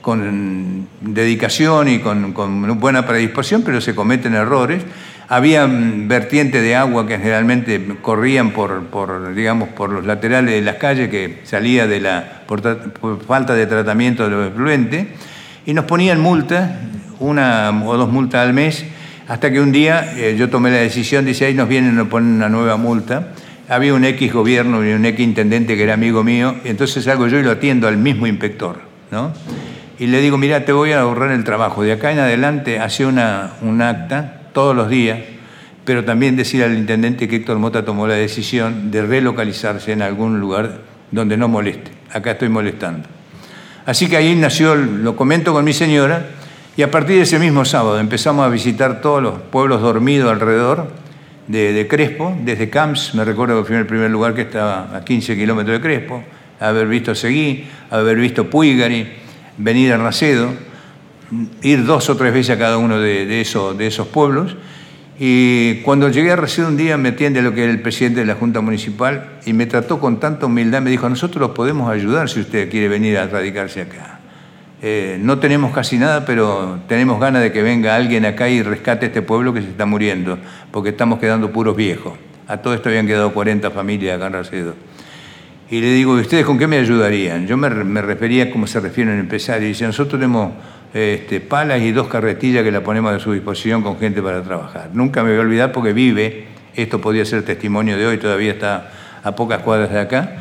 con dedicación y con, buena predisposición, pero se cometen errores. Había vertientes de agua que generalmente corrían por, los laterales de las calles que salía de la, por, falta de tratamiento de los efluentes y nos ponían multas, una o dos multas al mes, hasta que un día eh, yo tomé la decisión, dice, ahí nos vienen a poner una nueva multa. Había un X gobierno y un X intendente que era amigo mío, entonces salgo yo y lo atiendo al mismo inspector, ¿no? Y le digo, mira, te voy a ahorrar el trabajo. De acá en adelante hace una, un acta todos los días, pero también decir al intendente que Héctor Mota tomó la decisión de relocalizarse en algún lugar donde no moleste. Acá estoy molestando. Así que ahí nació, lo comento con mi señora, y a partir de ese mismo sábado empezamos a visitar todos los pueblos dormidos alrededor de, Crespo, desde Camps, me recuerdo que fui en el primer lugar que estaba a 15 kilómetros de Crespo, haber visto Seguí, haber visto Puigari, venir a Racedo, ir dos o tres veces a cada uno de, esos, de esos pueblos. Y cuando llegué a Racedo un día me atiende lo que era el presidente de la Junta Municipal y me trató con tanta humildad, me dijo, nosotros los podemos ayudar si usted quiere venir a radicarse acá. Eh, no tenemos casi nada, pero tenemos ganas de que venga alguien acá y rescate este pueblo que se está muriendo, porque estamos quedando puros viejos. A todo esto habían quedado 40 familias acá en Racedo. Y le digo, ¿y ustedes con qué me ayudarían? Yo me, me refería como se refieren al empresario. Y dice, nosotros tenemos este, palas y dos carretillas que la ponemos a su disposición con gente para trabajar. Nunca me voy a olvidar porque vive, esto podía ser testimonio de hoy, todavía está a pocas cuadras de acá.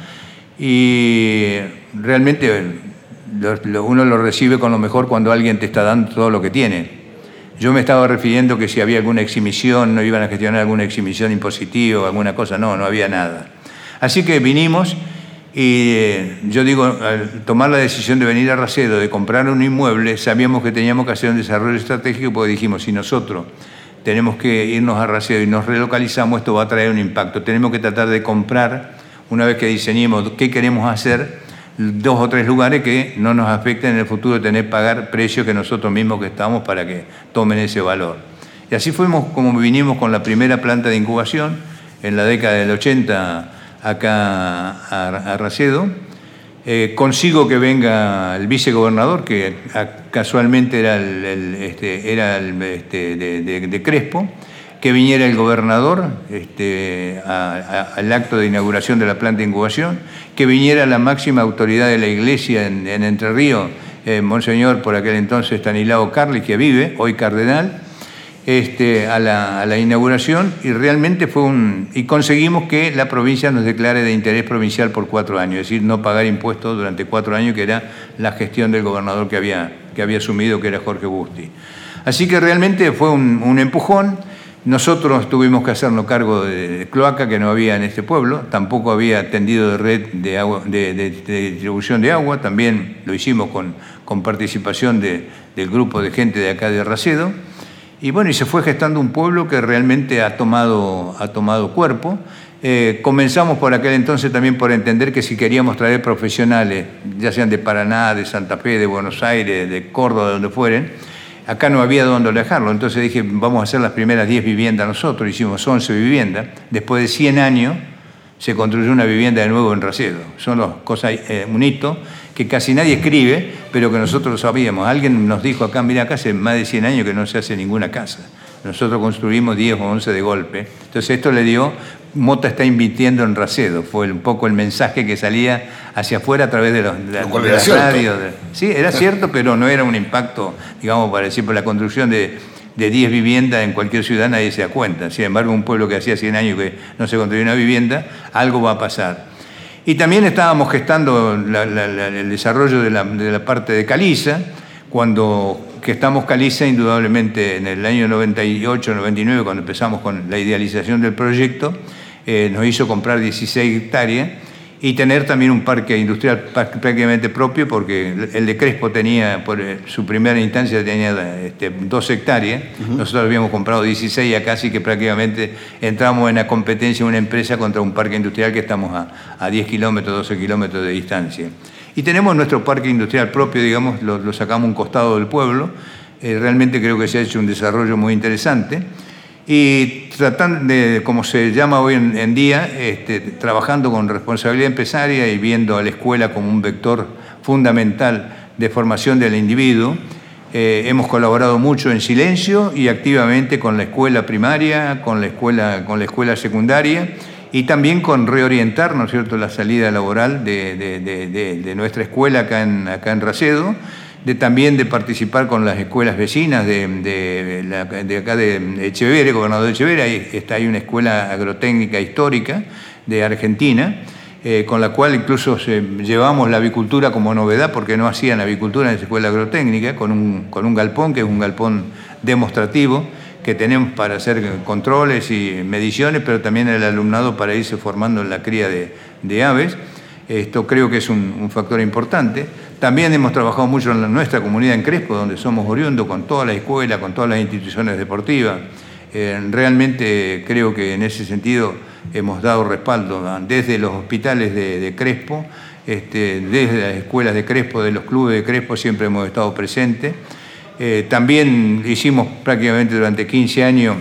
Y realmente uno lo recibe con lo mejor cuando alguien te está dando todo lo que tiene. Yo me estaba refiriendo que si había alguna exhibición, no iban a gestionar alguna exhibición impositiva, alguna cosa, no, no había nada. Así que vinimos y eh, yo digo, al tomar la decisión de venir a Racedo, de comprar un inmueble, sabíamos que teníamos que hacer un desarrollo estratégico porque dijimos, si nosotros tenemos que irnos a Racedo y nos relocalizamos, esto va a traer un impacto. Tenemos que tratar de comprar, una vez que diseñemos qué queremos hacer, dos o tres lugares que no nos afecten en el futuro tener que pagar precios que nosotros mismos que estamos para que tomen ese valor. Y así fuimos como vinimos con la primera planta de incubación en la década del 80 acá a, Racedo. Eh, consigo que venga el vicegobernador, que casualmente era el, este, era el este, de, Crespo, que viniera el gobernador este, al acto de inauguración de la planta de incubación, que viniera la máxima autoridad de la iglesia en, Entre Ríos, eh, Monseñor por aquel entonces Stanislao Carli, que vive, hoy cardenal, este, a, la, inauguración y realmente fue un... y conseguimos que la provincia nos declare de interés provincial por cuatro años, es decir, no pagar impuestos durante cuatro años, que era la gestión del gobernador que había, que había asumido, que era Jorge Busti. Así que realmente fue un, empujón. Nosotros tuvimos que hacernos cargo de cloaca que no había en este pueblo, tampoco había tendido de red de, agua, de, distribución de agua, también lo hicimos con, con participación del grupo de gente de acá de Racedo. Y bueno, y se fue gestando un pueblo que realmente ha tomado, ha tomado cuerpo. Eh, comenzamos por aquel entonces también por entender que si queríamos traer profesionales, ya sean de Paraná, de Santa Fe, de Buenos Aires, de Córdoba, de donde fueren, acá no había dónde dejarlo. Entonces dije, vamos a hacer las primeras 10 viviendas nosotros, hicimos 11 viviendas. Después de 100 años se construyó una vivienda de nuevo en Racedo. Son las cosas, eh, un hito que casi nadie escribe, pero que nosotros lo sabíamos. Alguien nos dijo acá, mira, acá hace más de 100 años que no se hace ninguna casa. Nosotros construimos 10 o 11 de golpe. Entonces esto le dio, Mota está invirtiendo en Racedo. Fue un poco el mensaje que salía hacia afuera a través de, los, de, las radios. Sí, era cierto, pero no era un impacto, digamos, para decir, por la construcción de, de 10 viviendas en cualquier ciudad nadie se da cuenta. Sin embargo, un pueblo que hacía 100 años que no se construyó una vivienda, algo va a pasar. Y también estábamos gestando el desarrollo de la, parte de Caliza, cuando gestamos Caliza, indudablemente en el año 98, 99, cuando empezamos con la idealización del proyecto, eh, nos hizo comprar 16 hectáreas y tener también un parque industrial prácticamente propio, porque el de Crespo tenía, por eh, su primera instancia tenía este, dos hectáreas, nosotros habíamos comprado 16 y acá sí que prácticamente entramos en la competencia de una empresa contra un parque industrial que estamos a, 10 kilómetros, 12 kilómetros de distancia. Y tenemos nuestro parque industrial propio, digamos, lo, sacamos un costado del pueblo, eh, realmente creo que se ha hecho un desarrollo muy interesante. y tratando de, como se llama hoy en, día, este, trabajando con responsabilidad empresaria y viendo a la escuela como un vector fundamental de formación del individuo. Eh, hemos colaborado mucho en silencio y activamente con la escuela primaria, con la escuela, con la escuela secundaria y también con reorientar, ¿no es cierto?, la salida laboral de, nuestra escuela acá en, acá en Racedo, de también de participar con las escuelas vecinas de, acá de Echeverría, gobernador de Echeverría, ahí está ahí una escuela agrotécnica histórica de Argentina, eh, con la cual incluso llevamos la avicultura como novedad, porque no hacían avicultura en esa escuela agrotécnica, con un, con un galpón, que es un galpón demostrativo, que tenemos para hacer controles y mediciones, pero también el alumnado para irse formando en la cría de, aves. Esto creo que es un, factor importante. También hemos trabajado mucho en nuestra comunidad en Crespo, donde somos oriundos, con toda la escuela, con todas las instituciones deportivas. Eh, realmente creo que en ese sentido hemos dado respaldo desde los hospitales de, Crespo, este, desde las escuelas de Crespo, de los clubes de Crespo, siempre hemos estado presentes. Eh, también hicimos prácticamente durante 15 años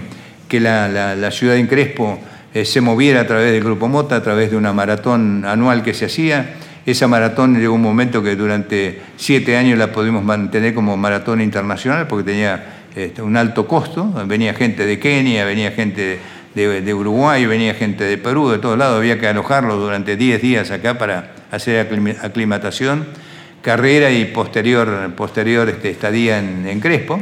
que la, ciudad de Crespo se moviera a través del Grupo Mota, a través de una maratón anual que se hacía. Esa maratón llegó un momento que durante siete años la pudimos mantener como maratón internacional porque tenía este, un alto costo. Venía gente de Kenia, venía gente de, Uruguay, venía gente de Perú, de todos lados. Había que alojarlo durante 10 días acá para hacer aclimatación carrera y posterior, posterior este, estadía en, Crespo.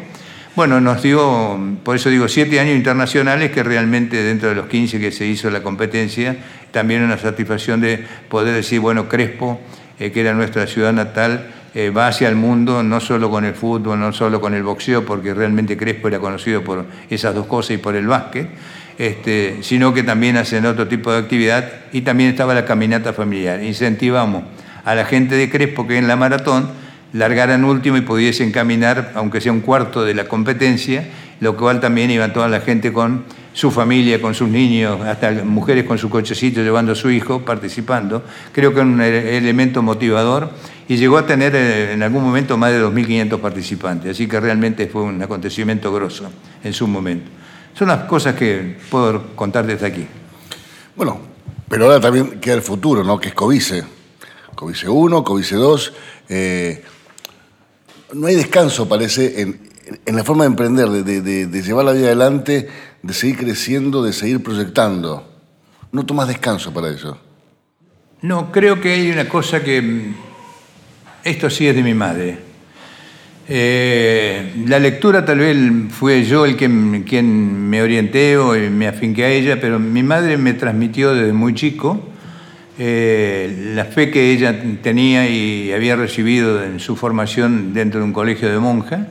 Bueno, nos dio, por eso digo, siete años internacionales que realmente dentro de los 15 que se hizo la competencia, también una satisfacción de poder decir, bueno, Crespo, eh, que era nuestra ciudad natal, eh, va hacia el mundo, no solo con el fútbol, no solo con el boxeo, porque realmente Crespo era conocido por esas dos cosas y por el básquet, este, sino que también hacen otro tipo de actividad y también estaba la caminata familiar. Incentivamos a la gente de Crespo que en la maratón largaran último y pudiesen caminar, aunque sea un cuarto de la competencia, lo cual también iba toda la gente con su familia, con sus niños, hasta mujeres con su cochecito llevando a su hijo, participando. Creo que es un elemento motivador y llegó a tener eh, en algún momento más de 2.500 participantes, así que realmente fue un acontecimiento grosso en su momento. Son las cosas que puedo contar desde aquí. Bueno, pero ahora también queda el futuro, ¿no? Que es Covice. Covice 1, Covice 2. No hay descanso, parece, en, la forma de emprender, de, llevar la vida adelante, de seguir creciendo, de seguir proyectando. No tomas descanso para eso. No, creo que hay una cosa que... Mm, esto sí es de mi madre. Eh, la lectura tal vez fue yo el que, me orienté o me afinqué a ella, pero mi madre me transmitió desde muy chico eh, la fe que ella tenía y había recibido en su formación dentro de un colegio de monja,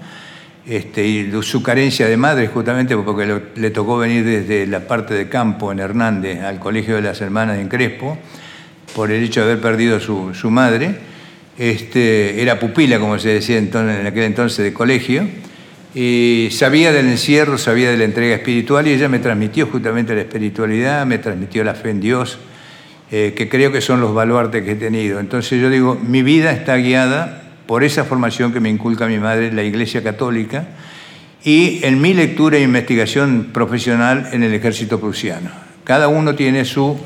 este, y su carencia de madre, justamente porque le, tocó venir desde la parte de campo en Hernández al colegio de las hermanas en Crespo, por el hecho de haber perdido su, su madre. Este, era pupila, como se decía entonces, en aquel entonces, de colegio, y sabía del encierro, sabía de la entrega espiritual, y ella me transmitió justamente la espiritualidad, me transmitió la fe en Dios eh, que creo que son los baluartes que he tenido. Entonces yo digo, mi vida está guiada por esa formación que me inculca mi madre, la Iglesia Católica, y en mi lectura e investigación profesional en el ejército prusiano. Cada uno tiene su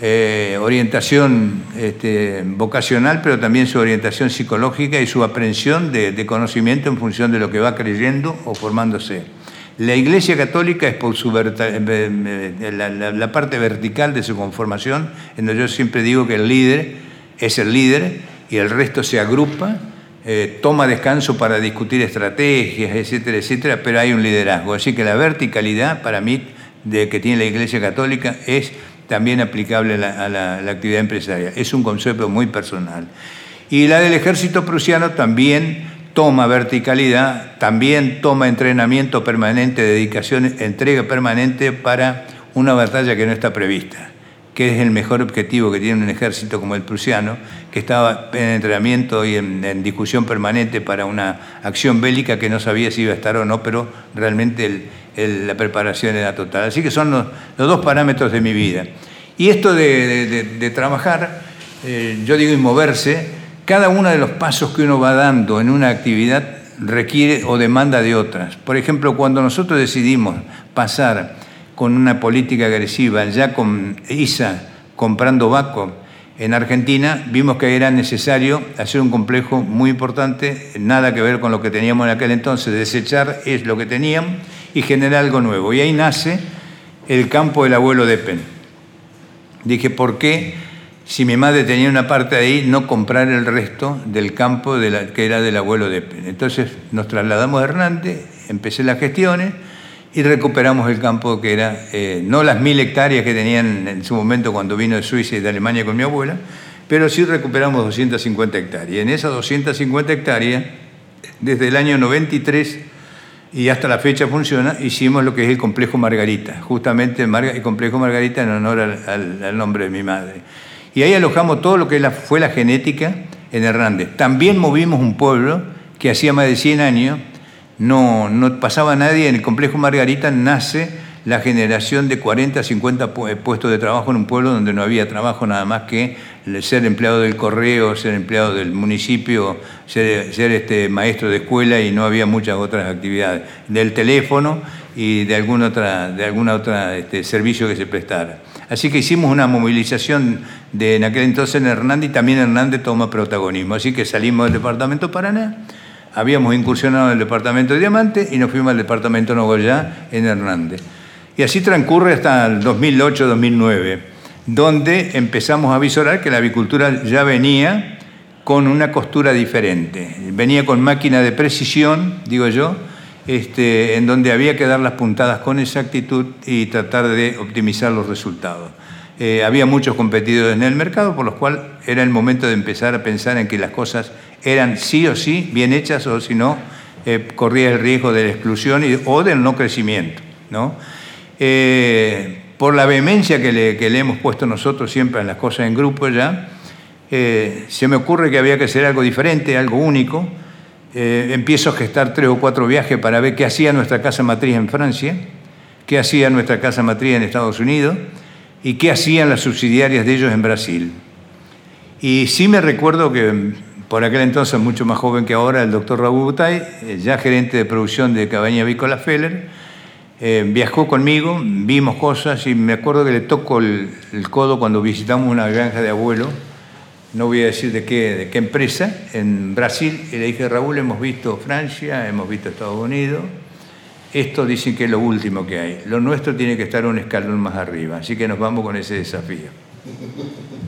eh, orientación este, vocacional, pero también su orientación psicológica y su aprehensión de conocimiento en función de lo que va creyendo o formándose. La Iglesia Católica es por su eh, eh, la, parte vertical de su conformación, en donde yo siempre digo que el líder es el líder y el resto se agrupa, eh, toma descanso para discutir estrategias, etcétera, etcétera, pero hay un liderazgo. Así que la verticalidad para mí de que tiene la Iglesia Católica es también aplicable a la, a la actividad empresarial. Es un concepto muy personal. Y la del ejército prusiano también toma verticalidad, también toma entrenamiento permanente, dedicación, entrega permanente para una batalla que no está prevista, que es el mejor objetivo que tiene un ejército como el prusiano, que estaba en entrenamiento y en, discusión permanente para una acción bélica que no sabía si iba a estar o no, pero realmente la preparación era total. Así que son los, dos parámetros de mi vida. Y esto de, trabajar, eh, yo digo y moverse, cada uno de los pasos que uno va dando en una actividad requiere o demanda de otras. Por ejemplo, cuando nosotros decidimos pasar con una política agresiva, ya con ISA comprando Baco en Argentina, vimos que era necesario hacer un complejo muy importante, nada que ver con lo que teníamos en aquel entonces, desechar es lo que teníamos y generar algo nuevo. Y ahí nace el campo del abuelo de Pen. Dije, ¿por qué si mi madre tenía una parte ahí, no comprar el resto del campo de la, que era del abuelo de? Entonces nos trasladamos a Hernández, empecé las gestiones y recuperamos el campo que era, eh, no las mil hectáreas que tenían en su momento cuando vino de Suiza y de Alemania con mi abuela, pero sí recuperamos 250 hectáreas. En esas 250 hectáreas, desde el año 93 y hasta la fecha funciona, hicimos lo que es el complejo Margarita, justamente el complejo Margarita en honor al, nombre de mi madre. Y ahí alojamos todo lo que fue la genética en Hernández. También movimos un pueblo que hacía más de 100 años, no, pasaba nadie, en el complejo Margarita nace la generación de 40, 50 puestos de trabajo en un pueblo donde no había trabajo nada más que ser empleado del correo, ser empleado del municipio, ser, este, maestro de escuela y no había muchas otras actividades, del teléfono y de alguna otra, de alguna otra este, servicio que se prestara. Así que hicimos una movilización de, en aquel entonces en Hernández y también Hernández toma protagonismo. Así que salimos del departamento Paraná, habíamos incursionado en el departamento de Diamante y nos fuimos al departamento Nogoyá en Hernández. Y así transcurre hasta el 2008-2009, donde empezamos a visorar que la avicultura ya venía con una costura diferente. Venía con máquina de precisión, digo yo, este, en donde había que dar las puntadas con exactitud y tratar de optimizar los resultados. Eh, había muchos competidores en el mercado, por lo cual era el momento de empezar a pensar en que las cosas eran sí o sí bien hechas o si no, eh, corría el riesgo de la exclusión o del no crecimiento. Eh, por la vehemencia que le, hemos puesto nosotros siempre en las cosas en grupo ya, se me ocurre que había que hacer algo diferente, algo único. Eh, empiezo a gestar tres o cuatro viajes para ver qué hacía nuestra casa matriz en Francia, qué hacía nuestra casa matriz en Estados Unidos y qué hacían las subsidiarias de ellos en Brasil. Y sí me recuerdo que por aquel entonces, mucho más joven que ahora, el doctor Raúl Butay, ya gerente de producción de Cabaña Vícola Feller, eh, viajó conmigo, vimos cosas y me acuerdo que le tocó el, codo cuando visitamos una granja de abuelo, no voy a decir de qué, de qué empresa, en Brasil, y le dije, Raúl, hemos visto Francia, hemos visto Estados Unidos, esto dicen que es lo último que hay, lo nuestro tiene que estar un escalón más arriba, así que nos vamos con ese desafío.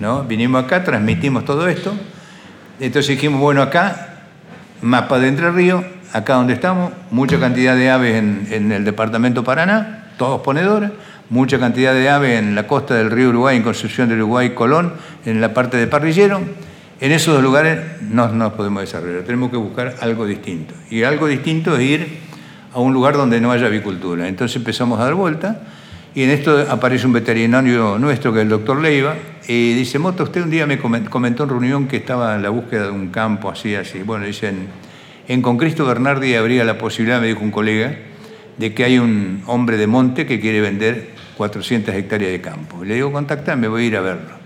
¿No? Vinimos acá, transmitimos todo esto, entonces dijimos, bueno, acá, mapa de Entre Ríos, acá donde estamos, mucha cantidad de aves en, el departamento Paraná, todos ponedores, mucha cantidad de aves en la costa del río Uruguay, en Concepción del Uruguay, Colón, en la parte de Parrillero. En esos dos lugares no nos podemos desarrollar, tenemos que buscar algo distinto. Y algo distinto es ir a un lugar donde no haya avicultura. Entonces empezamos a dar vuelta y en esto aparece un veterinario nuestro, que es el doctor Leiva, y dice, Mota, usted un día me comentó en reunión que estaba en la búsqueda de un campo así, así. Bueno, dicen, en Concristo Bernardi habría la posibilidad, me dijo un colega, de que hay un hombre de monte que quiere vender 400 hectáreas de campo. Le digo, me voy a ir a verlo.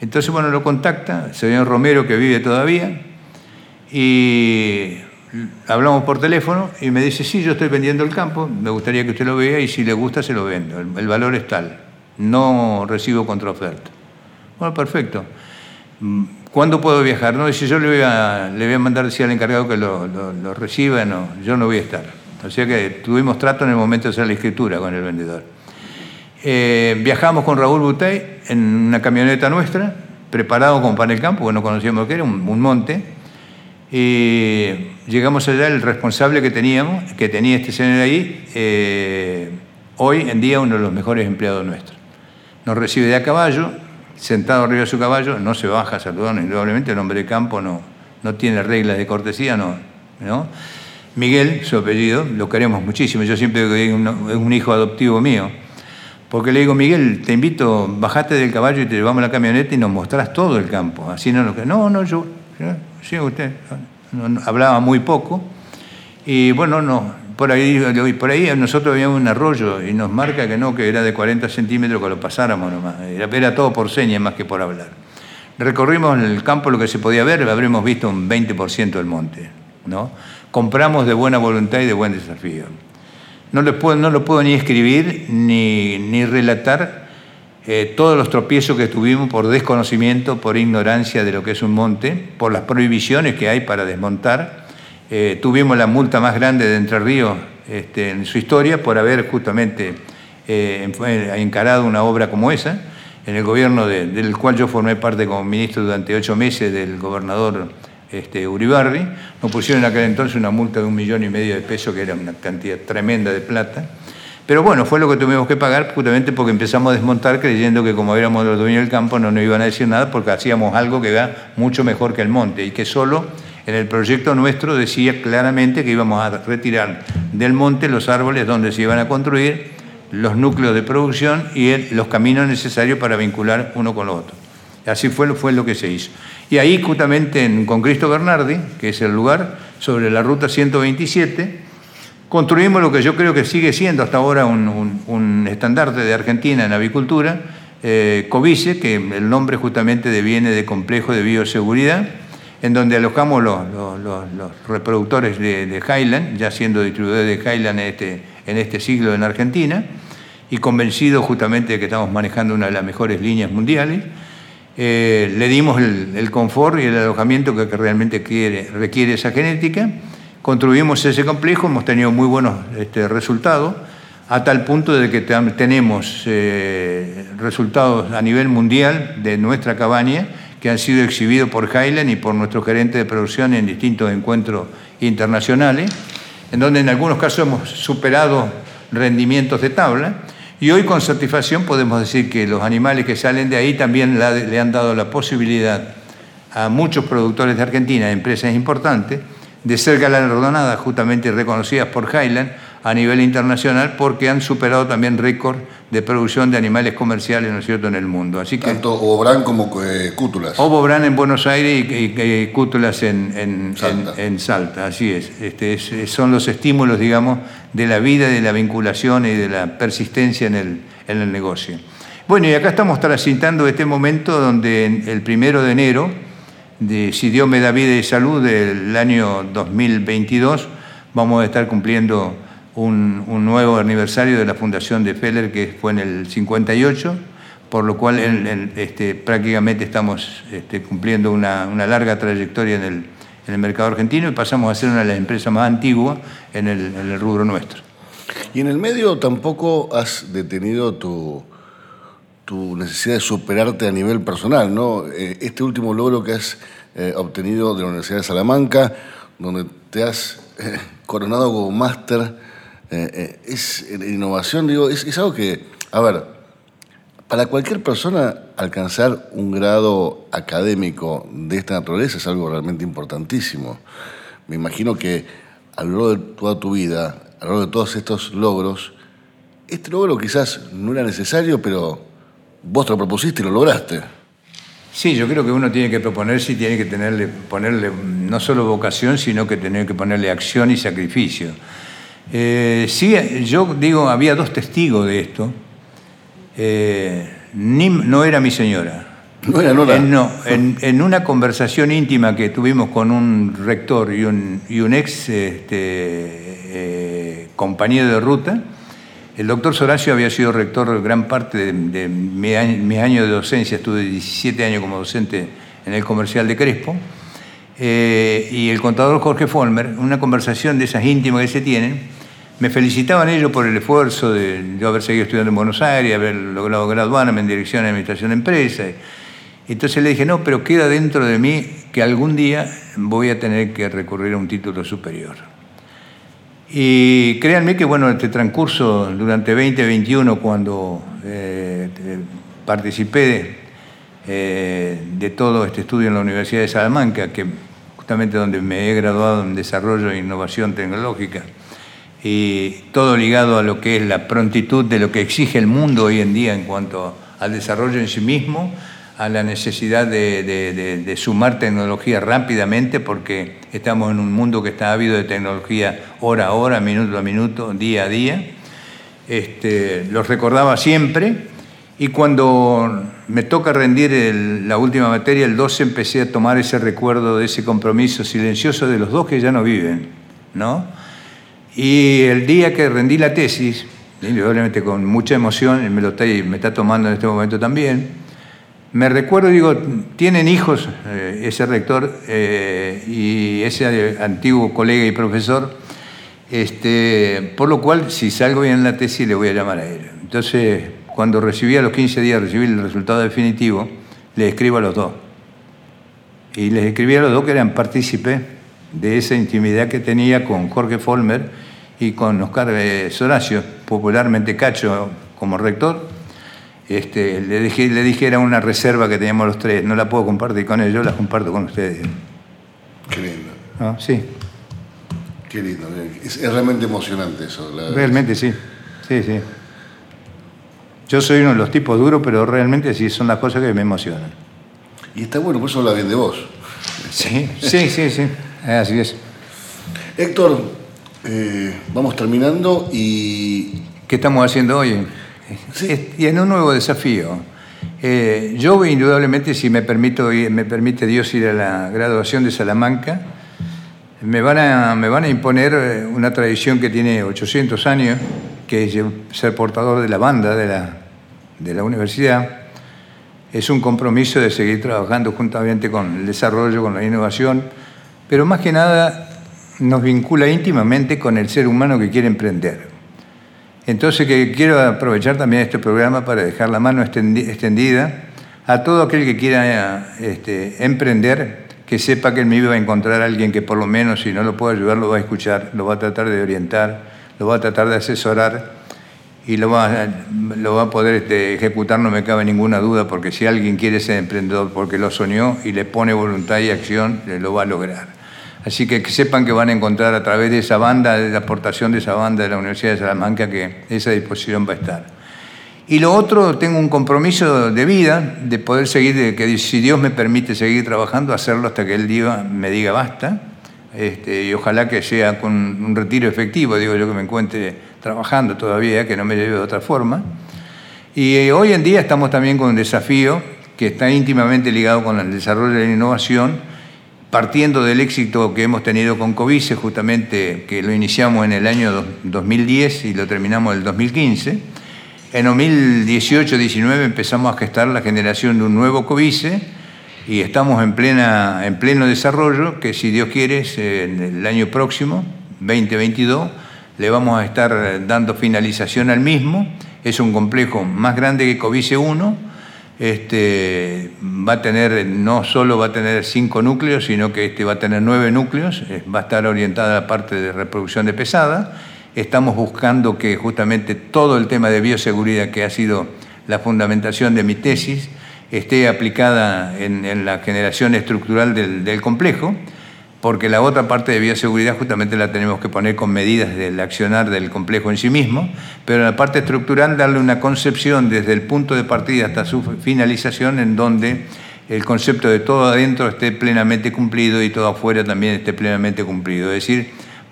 Entonces, bueno, lo contacta, el señor Romero, que vive todavía, y hablamos por teléfono y me dice, sí, yo estoy vendiendo el campo, me gustaría que usted lo vea y si le gusta se lo vendo. El, valor es tal, no recibo contraoferta. Bueno, perfecto. ¿Cuándo puedo viajar? No, si yo le voy a, mandar decir al encargado que lo, reciba, no, yo no voy a estar. O sea que tuvimos trato en el momento de hacer la escritura con el vendedor. Eh, viajamos con Raúl Butay en una camioneta nuestra, preparado como para el campo, porque no conocíamos lo que era, un, monte. Y llegamos allá, el responsable que teníamos, que tenía este señor ahí, eh, hoy en día uno de los mejores empleados nuestros. Nos recibe de a caballo, sentado arriba de su caballo, no se baja saludando, indudablemente el hombre de campo no, no tiene reglas de cortesía, no, ¿no? Miguel, su apellido, lo queremos muchísimo, yo siempre digo que es un hijo adoptivo mío, porque le digo, Miguel, te invito, bajate del caballo y te llevamos la camioneta y nos mostrás todo el campo, así no que... No, no, yo, sí, usted, hablaba muy poco, y bueno, no, por ahí, por ahí nosotros habíamos un arroyo y nos marca que no, que era de 40 centímetros que lo pasáramos nomás. Era, todo por señas más que por hablar. Recorrimos el campo lo que se podía ver, habremos visto un 20% del monte. ¿no? Compramos de buena voluntad y de buen desafío. No, puedo, no lo puedo ni escribir ni, ni relatar eh, todos los tropiezos que tuvimos por desconocimiento, por ignorancia de lo que es un monte, por las prohibiciones que hay para desmontar. Eh, tuvimos la multa más grande de Entre Ríos este, en su historia por haber justamente eh, encarado una obra como esa, en el gobierno del cual yo formé parte como ministro durante ocho meses del gobernador este, Uribarri. Nos pusieron en aquel entonces una multa de un millón y medio de pesos, que era una cantidad tremenda de plata. Pero bueno, fue lo que tuvimos que pagar justamente porque empezamos a desmontar creyendo que como éramos los dueños del campo no nos iban a decir nada porque hacíamos algo que va mucho mejor que el monte y que solo en el proyecto nuestro decía claramente que íbamos a retirar del monte los árboles donde se iban a construir los núcleos de producción y los caminos necesarios para vincular uno con lo otro. Así fue, lo que se hizo. Y ahí justamente con Cristo Bernardi, que es el lugar, sobre la ruta 127, construimos lo que yo creo que sigue siendo hasta ahora un, estandarte de Argentina en avicultura, eh, COVICE, que el nombre justamente deviene de Complejo de Bioseguridad, en donde alojamos los, reproductores de, Highland, ya siendo distribuidores de Highland en este, en este siglo en Argentina, y convencido justamente de que estamos manejando una de las mejores líneas mundiales. Eh, le dimos el, confort y el alojamiento que, realmente requiere esa genética. Construimos ese complejo, hemos tenido muy buenos este, resultados, a tal punto de que tenemos eh, resultados a nivel mundial de nuestra cabaña que han sido exhibidos por Highland y por nuestro gerente de producción en distintos encuentros internacionales, en donde en algunos casos hemos superado rendimientos de tabla, y hoy con satisfacción podemos decir que los animales que salen de ahí también le han dado la posibilidad a muchos productores de Argentina, empresas importantes, de ser galardonadas justamente reconocidas por Highland a nivel internacional porque han superado también récord de producción de animales comerciales, ¿no es cierto?, en el mundo. Así que, Tanto Obobran como eh, Cútulas. Obobran en Buenos Aires y, Cútulas en, Salta. así es. Este, Son los estímulos, digamos, de la vida, de la vinculación y de la persistencia en el, en el negocio. Bueno, y acá estamos transitando este momento donde el primero de enero, de, si Dios me da vida y salud, del año 2022, vamos a estar cumpliendo un, nuevo aniversario de la fundación de Feller, que fue en el 58, por lo cual este, prácticamente estamos este, cumpliendo una, larga trayectoria en el, mercado argentino y pasamos a ser una de las empresas más antiguas en el rubro nuestro. Y en el medio tampoco has detenido tu, tu necesidad de superarte a nivel personal, ¿no? Eh, este último logro que has eh, obtenido de la Universidad de Salamanca, donde te has eh, coronado como máster, es en innovación, digo, es, algo que, a ver, para cualquier persona alcanzar un grado académico de esta naturaleza es algo realmente importantísimo. Me imagino que a lo largo de toda tu vida, a lo largo de todos estos logros, este logro quizás no era necesario, pero vos te lo propusiste y lo lograste. Sí, yo creo que uno tiene que proponerse y tiene que tenerle, ponerle no solo vocación, sino que tener que ponerle acción y sacrificio. Eh, sí, yo digo, había dos testigos de esto. Eh, no era mi señora. No era Nora. no, en, una conversación íntima que tuvimos con un rector y un, y un ex este, eh, compañero de ruta, el doctor Soracio había sido rector gran parte de, mis años de docencia, estuve 17 años como docente en el comercial de Crespo, eh, y el contador Jorge Folmer, una conversación de esas íntimas que se tienen, me felicitaban ellos por el esfuerzo de yo haber seguido estudiando en Buenos Aires, haber logrado graduarme en dirección de administración de empresas. Entonces le dije, no, pero queda dentro de mí que algún día voy a tener que recurrir a un título superior. Y créanme que, bueno, este transcurso durante 2021, cuando eh, participé eh, de, todo este estudio en la Universidad de Salamanca, que justamente donde me he graduado en desarrollo e innovación tecnológica, y todo ligado a lo que es la prontitud de lo que exige el mundo hoy en día en cuanto al desarrollo en sí mismo, a la necesidad de, sumar tecnología rápidamente porque estamos en un mundo que está ávido de tecnología hora a hora, minuto a minuto, día a día. Este, los recordaba siempre Y cuando me toca rendir la última materia, el 12, empecé a tomar ese recuerdo de ese compromiso silencioso de los dos que ya no viven, ¿no? Y el día que rendí la tesis, indudablemente con mucha emoción, me lo está, tomando en este momento también, me recuerdo, digo, tienen hijos eh, ese rector eh, y ese antiguo colega y profesor, este, por lo cual, si salgo bien en la tesis, le voy a llamar a él. Entonces, cuando recibí a los 15 días, recibí el resultado definitivo, le escribo a los dos. Y les escribí a los dos que eran partícipes de esa intimidad que tenía con Jorge Folmer y con Oscar eh, Soracio, popularmente Cacho como rector. Este, le, dije, le dije era una reserva que teníamos los tres, no la puedo compartir con ellos, la comparto con ustedes. Qué lindo. Ah, sí. Qué lindo. Es, realmente emocionante eso. realmente sí. Sí, sí. Yo soy uno de los tipos duros, pero realmente sí son las cosas que me emocionan. Y está bueno, por eso habla bien de vos. Sí, sí, sí, sí. Así es. Héctor, eh, vamos terminando y... ¿Qué estamos haciendo hoy? Y en un nuevo desafío. Eh, yo indudablemente, si me, permito, me permite Dios ir a la graduación de Salamanca, me van a, me van a imponer eh, una tradición que tiene 800 años, que es ser portador de la banda de la, de la universidad. Es un compromiso de seguir trabajando juntamente con el desarrollo, con la innovación, pero más que nada nos vincula íntimamente con el ser humano que quiere emprender. Entonces que quiero aprovechar también este programa para dejar la mano extendida a todo aquel que quiera este, emprender, que sepa que en mí va a encontrar a alguien que por lo menos si no lo puede ayudar lo va a escuchar, lo va a tratar de orientar, lo va a tratar de asesorar y lo va, lo va a poder este, ejecutar, no me cabe ninguna duda, porque si alguien quiere ser emprendedor porque lo soñó y le pone voluntad y acción, lo va a lograr. Así que, que sepan que van a encontrar a través de esa banda, de la aportación de esa banda de la Universidad de Salamanca, que esa disposición va a estar. Y lo otro, tengo un compromiso de vida, de poder seguir, de que si Dios me permite seguir trabajando, hacerlo hasta que Él diga, me diga basta. Este, y ojalá que sea con un retiro efectivo, digo yo que me encuentre trabajando todavía, que no me lleve de otra forma. Y eh, hoy en día estamos también con un desafío que está íntimamente ligado con el desarrollo de la innovación, partiendo del éxito que hemos tenido con Covice, justamente que lo iniciamos en el año 2010 y lo terminamos en el 2015, en 2018-19 empezamos a gestar la generación de un nuevo Covice y estamos en, plena, en pleno desarrollo, que si Dios quiere, en el año próximo, 2022, le vamos a estar dando finalización al mismo. Es un complejo más grande que Covice 1, este, va a tener, no solo va a tener cinco núcleos, sino que este va a tener nueve núcleos, va a estar orientada a la parte de reproducción de pesada. Estamos buscando que justamente todo el tema de bioseguridad, que ha sido la fundamentación de mi tesis, esté aplicada en, la generación estructural del complejo porque la otra parte de bioseguridad justamente la tenemos que poner con medidas del accionar del complejo en sí mismo, pero en la parte estructural darle una concepción desde el punto de partida hasta su finalización en donde el concepto de todo adentro esté plenamente cumplido y todo afuera también esté plenamente cumplido. Es decir,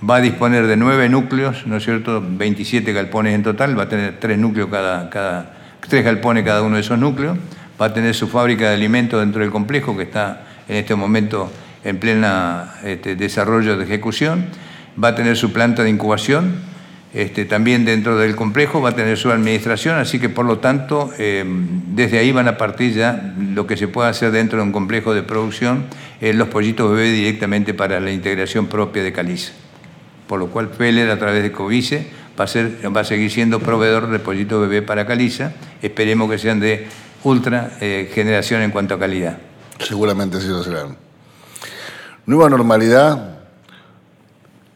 va a disponer de nueve núcleos, ¿no es cierto? 27 galpones en total, va a tener tres núcleos cada, cada, tres galpones cada uno de esos núcleos, va a tener su fábrica de alimentos dentro del complejo que está en este momento en plena este, desarrollo de ejecución, va a tener su planta de incubación, este, también dentro del complejo va a tener su administración, así que por lo tanto eh, desde ahí van a partir ya lo que se puede hacer dentro de un complejo de producción, los pollitos bebé directamente para la integración propia de Caliza. Por lo cual Feller a través de Covice va a, ser, va a seguir siendo proveedor de pollitos bebé para Caliza, esperemos que sean de ultra eh, generación en cuanto a calidad. Seguramente sí lo serán. Nueva normalidad,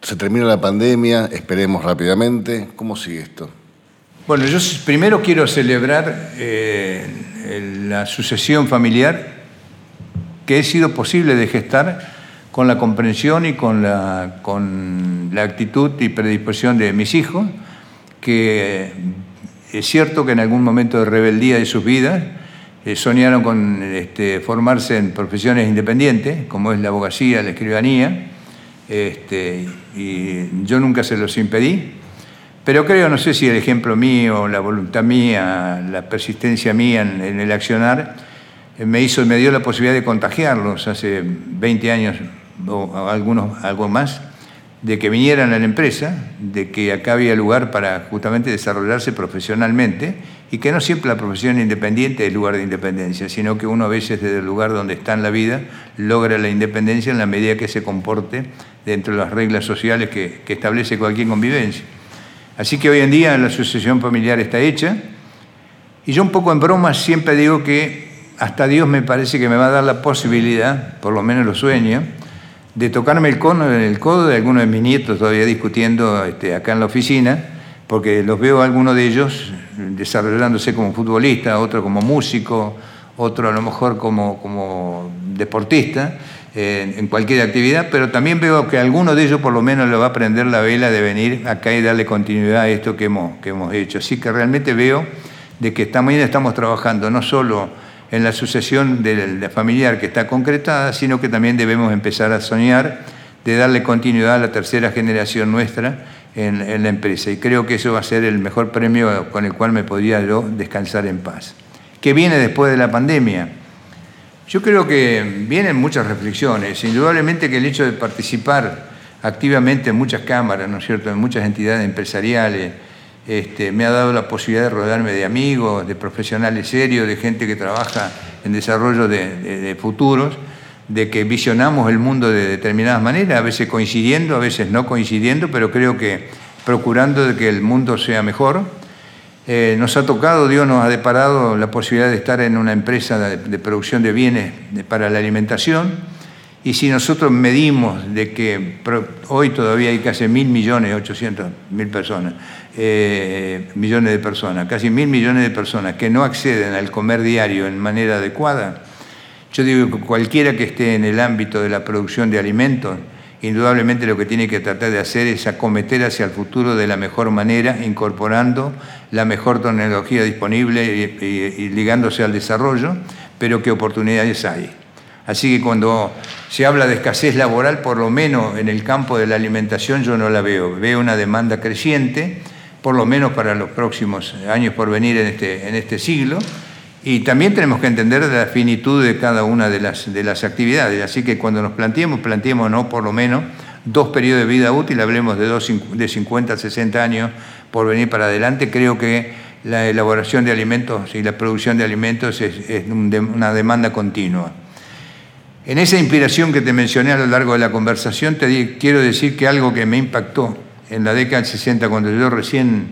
se termina la pandemia, esperemos rápidamente. ¿Cómo sigue esto? Bueno, yo primero quiero celebrar eh, la sucesión familiar que ha sido posible de gestar con la comprensión y con la, con la actitud y predisposición de mis hijos, que es cierto que en algún momento de rebeldía de sus vidas, soñaron con este, formarse en profesiones independientes, como es la abogacía, la escribanía, este, y yo nunca se los impedí, Pero creo, no sé si el ejemplo mío, la voluntad mía, la persistencia mía en, el accionar, eh, me hizo, me dio la posibilidad de contagiarlos hace 20 años o algunos, algo más, de que vinieran a la empresa, de que acá había lugar para justamente desarrollarse profesionalmente y que no siempre la profesión independiente es lugar de independencia, sino que uno a veces desde el lugar donde está en la vida logra la independencia en la medida que se comporte dentro de las reglas sociales que, establece cualquier convivencia. Así que hoy en día la sucesión familiar está hecha y yo un poco en broma siempre digo que hasta Dios me parece que me va a dar la posibilidad, por lo menos lo sueño, de tocarme el, cono, el codo de algunos de mis nietos todavía discutiendo este, acá en la oficina, porque los veo algunos de ellos desarrollándose como futbolista, otro como músico, otro a lo mejor como, como deportista, eh, en cualquier actividad, pero también veo que alguno de ellos por lo menos le va a prender la vela de venir acá y darle continuidad a esto que hemos, que hemos hecho. Así que realmente veo de que también estamos trabajando no solo en la sucesión de familiar que está concretada, sino que también debemos empezar a soñar de darle continuidad a la tercera generación nuestra en, la empresa. Y creo que eso va a ser el mejor premio con el cual me podría yo descansar en paz. ¿Qué viene después de la pandemia? Yo creo que vienen muchas reflexiones. Indudablemente que el hecho de participar activamente en muchas cámaras, ¿no es cierto?, en muchas entidades empresariales, este, me ha dado la posibilidad de rodearme de amigos, de profesionales serios, de gente que trabaja en desarrollo de, futuros, de que visionamos el mundo de determinadas maneras, a veces coincidiendo, a veces no coincidiendo, pero creo que procurando que el mundo sea mejor. Eh, nos ha tocado, Dios nos ha deparado la posibilidad de estar en una empresa de, producción de bienes para la alimentación y si nosotros medimos de que hoy todavía hay casi mil millones, ochocientos mil personas, eh, millones de personas, casi mil millones de personas que no acceden al comer diario en manera adecuada, yo digo que cualquiera que esté en el ámbito de la producción de alimentos, indudablemente lo que tiene que tratar de hacer es acometer hacia el futuro de la mejor manera, incorporando la mejor tecnología disponible y ligándose al desarrollo, pero qué oportunidades hay. Así que cuando se habla de escasez laboral, por lo menos en el campo de la alimentación yo no la veo. Veo una demanda creciente, por lo menos para los próximos años por venir en este, en este siglo. Y también tenemos que entender la finitud de cada una de las, de las actividades. Así que cuando nos planteemos, planteemos no por lo menos dos periodos de vida útil, hablemos de, dos, de 50 a 60 años por venir para adelante. Creo que la elaboración de alimentos y la producción de alimentos es una demanda continua. En esa inspiración que te mencioné a lo largo de la conversación, te quiero decir que algo que me impactó en la década del 60, cuando yo recién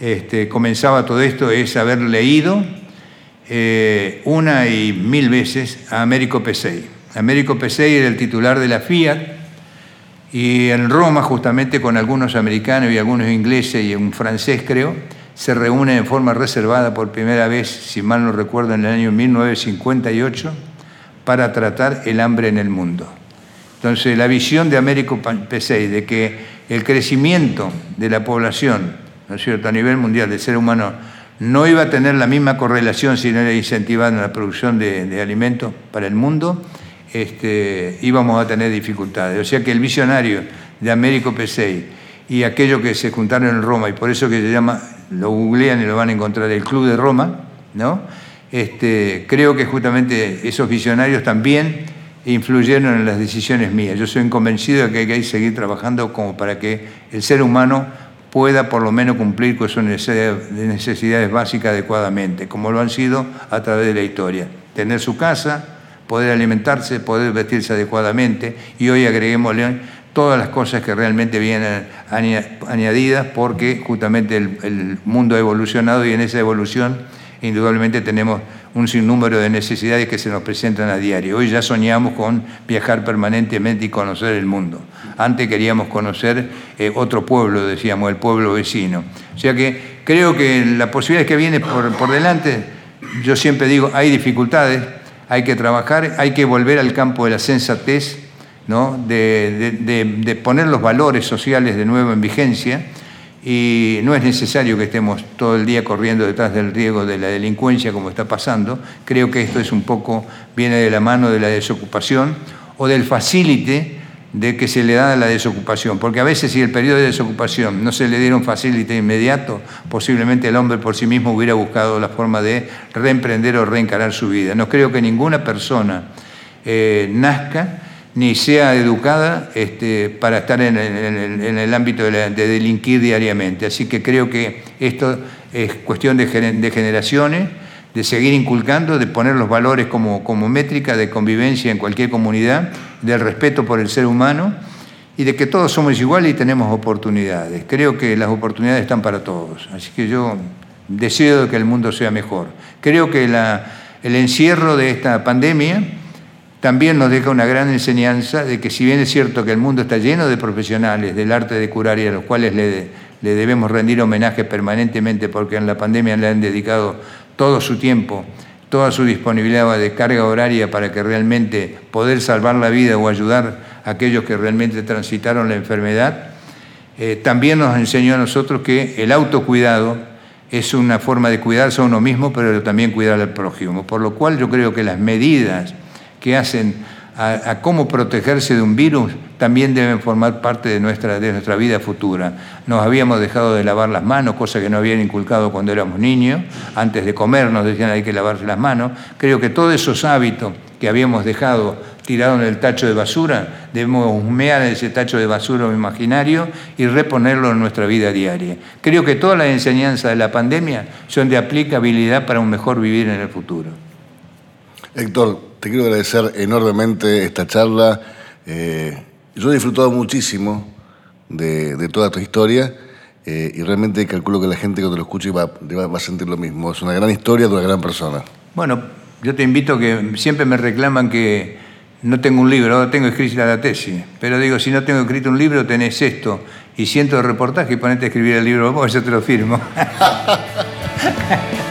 este, comenzaba todo esto, es haber leído eh, una y mil veces a Américo Pesey. Américo Pesey era el titular de la Fiat y en Roma, justamente con algunos americanos y algunos ingleses y un francés, creo, se reúne en forma reservada por primera vez, si mal no recuerdo, en el año 1958 para tratar el hambre en el mundo. Entonces, la visión de Américo Pesey de que el crecimiento de la población, ¿no es cierto?, a nivel mundial del ser humano, no iba a tener la misma correlación si no era incentivando la producción de, alimentos para el mundo, este, íbamos a tener dificultades. O sea que el visionario de Américo Pesey y aquellos que se juntaron en Roma, y por eso que se llama, lo googlean y lo van a encontrar, el Club de Roma, ¿no? Este, creo que justamente esos visionarios también influyeron en las decisiones mías. Yo soy convencido de que hay que seguir trabajando como para que el ser humano pueda por lo menos cumplir con sus necesidades básicas adecuadamente, como lo han sido a través de la historia. Tener su casa, poder alimentarse, poder vestirse adecuadamente y hoy agreguémosle todas las cosas que realmente vienen añadidas porque justamente el mundo ha evolucionado y en esa evolución indudablemente tenemos un sinnúmero de necesidades que se nos presentan a diario. Hoy ya soñamos con viajar permanentemente y conocer el mundo. Antes queríamos conocer eh, otro pueblo, decíamos, el pueblo vecino. O sea que creo que la posibilidad que viene por, delante, yo siempre digo, hay dificultades, hay que trabajar, hay que volver al campo de la sensatez, ¿no? de poner los valores sociales de nuevo en vigencia y no es necesario que estemos todo el día corriendo detrás del riesgo de la delincuencia como está pasando. Creo que esto es un poco, viene de la mano de la desocupación o del facilite de que se le da la desocupación, porque a veces si el periodo de desocupación no se le diera un facilite inmediato, posiblemente el hombre por sí mismo hubiera buscado la forma de reemprender o reencarar su vida. No creo que ninguna persona eh, nazca ni sea educada este, para estar en el, ámbito de, delinquir diariamente. Así que creo que esto es cuestión de, generaciones de seguir inculcando, de poner los valores como, como métrica de convivencia en cualquier comunidad, del respeto por el ser humano y de que todos somos iguales y tenemos oportunidades. Creo que las oportunidades están para todos, así que yo deseo que el mundo sea mejor. Creo que el encierro de esta pandemia también nos deja una gran enseñanza de que si bien es cierto que el mundo está lleno de profesionales del arte de curar y a los cuales le, le debemos rendir homenaje permanentemente porque en la pandemia le han dedicado todo su tiempo, toda su disponibilidad de carga horaria para que realmente poder salvar la vida o ayudar a aquellos que realmente transitaron la enfermedad, eh, también nos enseñó a nosotros que el autocuidado es una forma de cuidarse a uno mismo, pero también cuidar al prójimo. Por lo cual yo creo que las medidas que hacen a, cómo protegerse de un virus también deben formar parte de nuestra, de nuestra vida futura. Nos habíamos dejado de lavar las manos, cosa que no habían inculcado cuando éramos niños. Antes de comer nos decían hay que lavarse las manos. Creo que todos esos hábitos que habíamos dejado tirados en el tacho de basura, debemos humear ese tacho de basura imaginario y reponerlo en nuestra vida diaria. Creo que todas las enseñanzas de la pandemia son de aplicabilidad para un mejor vivir en el futuro. Héctor, te quiero agradecer enormemente esta charla. Eh, yo he disfrutado muchísimo de, toda tu historia eh, y realmente calculo que la gente cuando lo escuche va, va, a sentir lo mismo. Es una gran historia de una gran persona. Bueno, yo te invito que siempre me reclaman que no tengo un libro, ahora tengo escrita la tesis, pero digo, si no tengo escrito un libro, tenés esto y siento de reportaje y ponete a escribir el libro vos, yo te lo firmo. *laughs*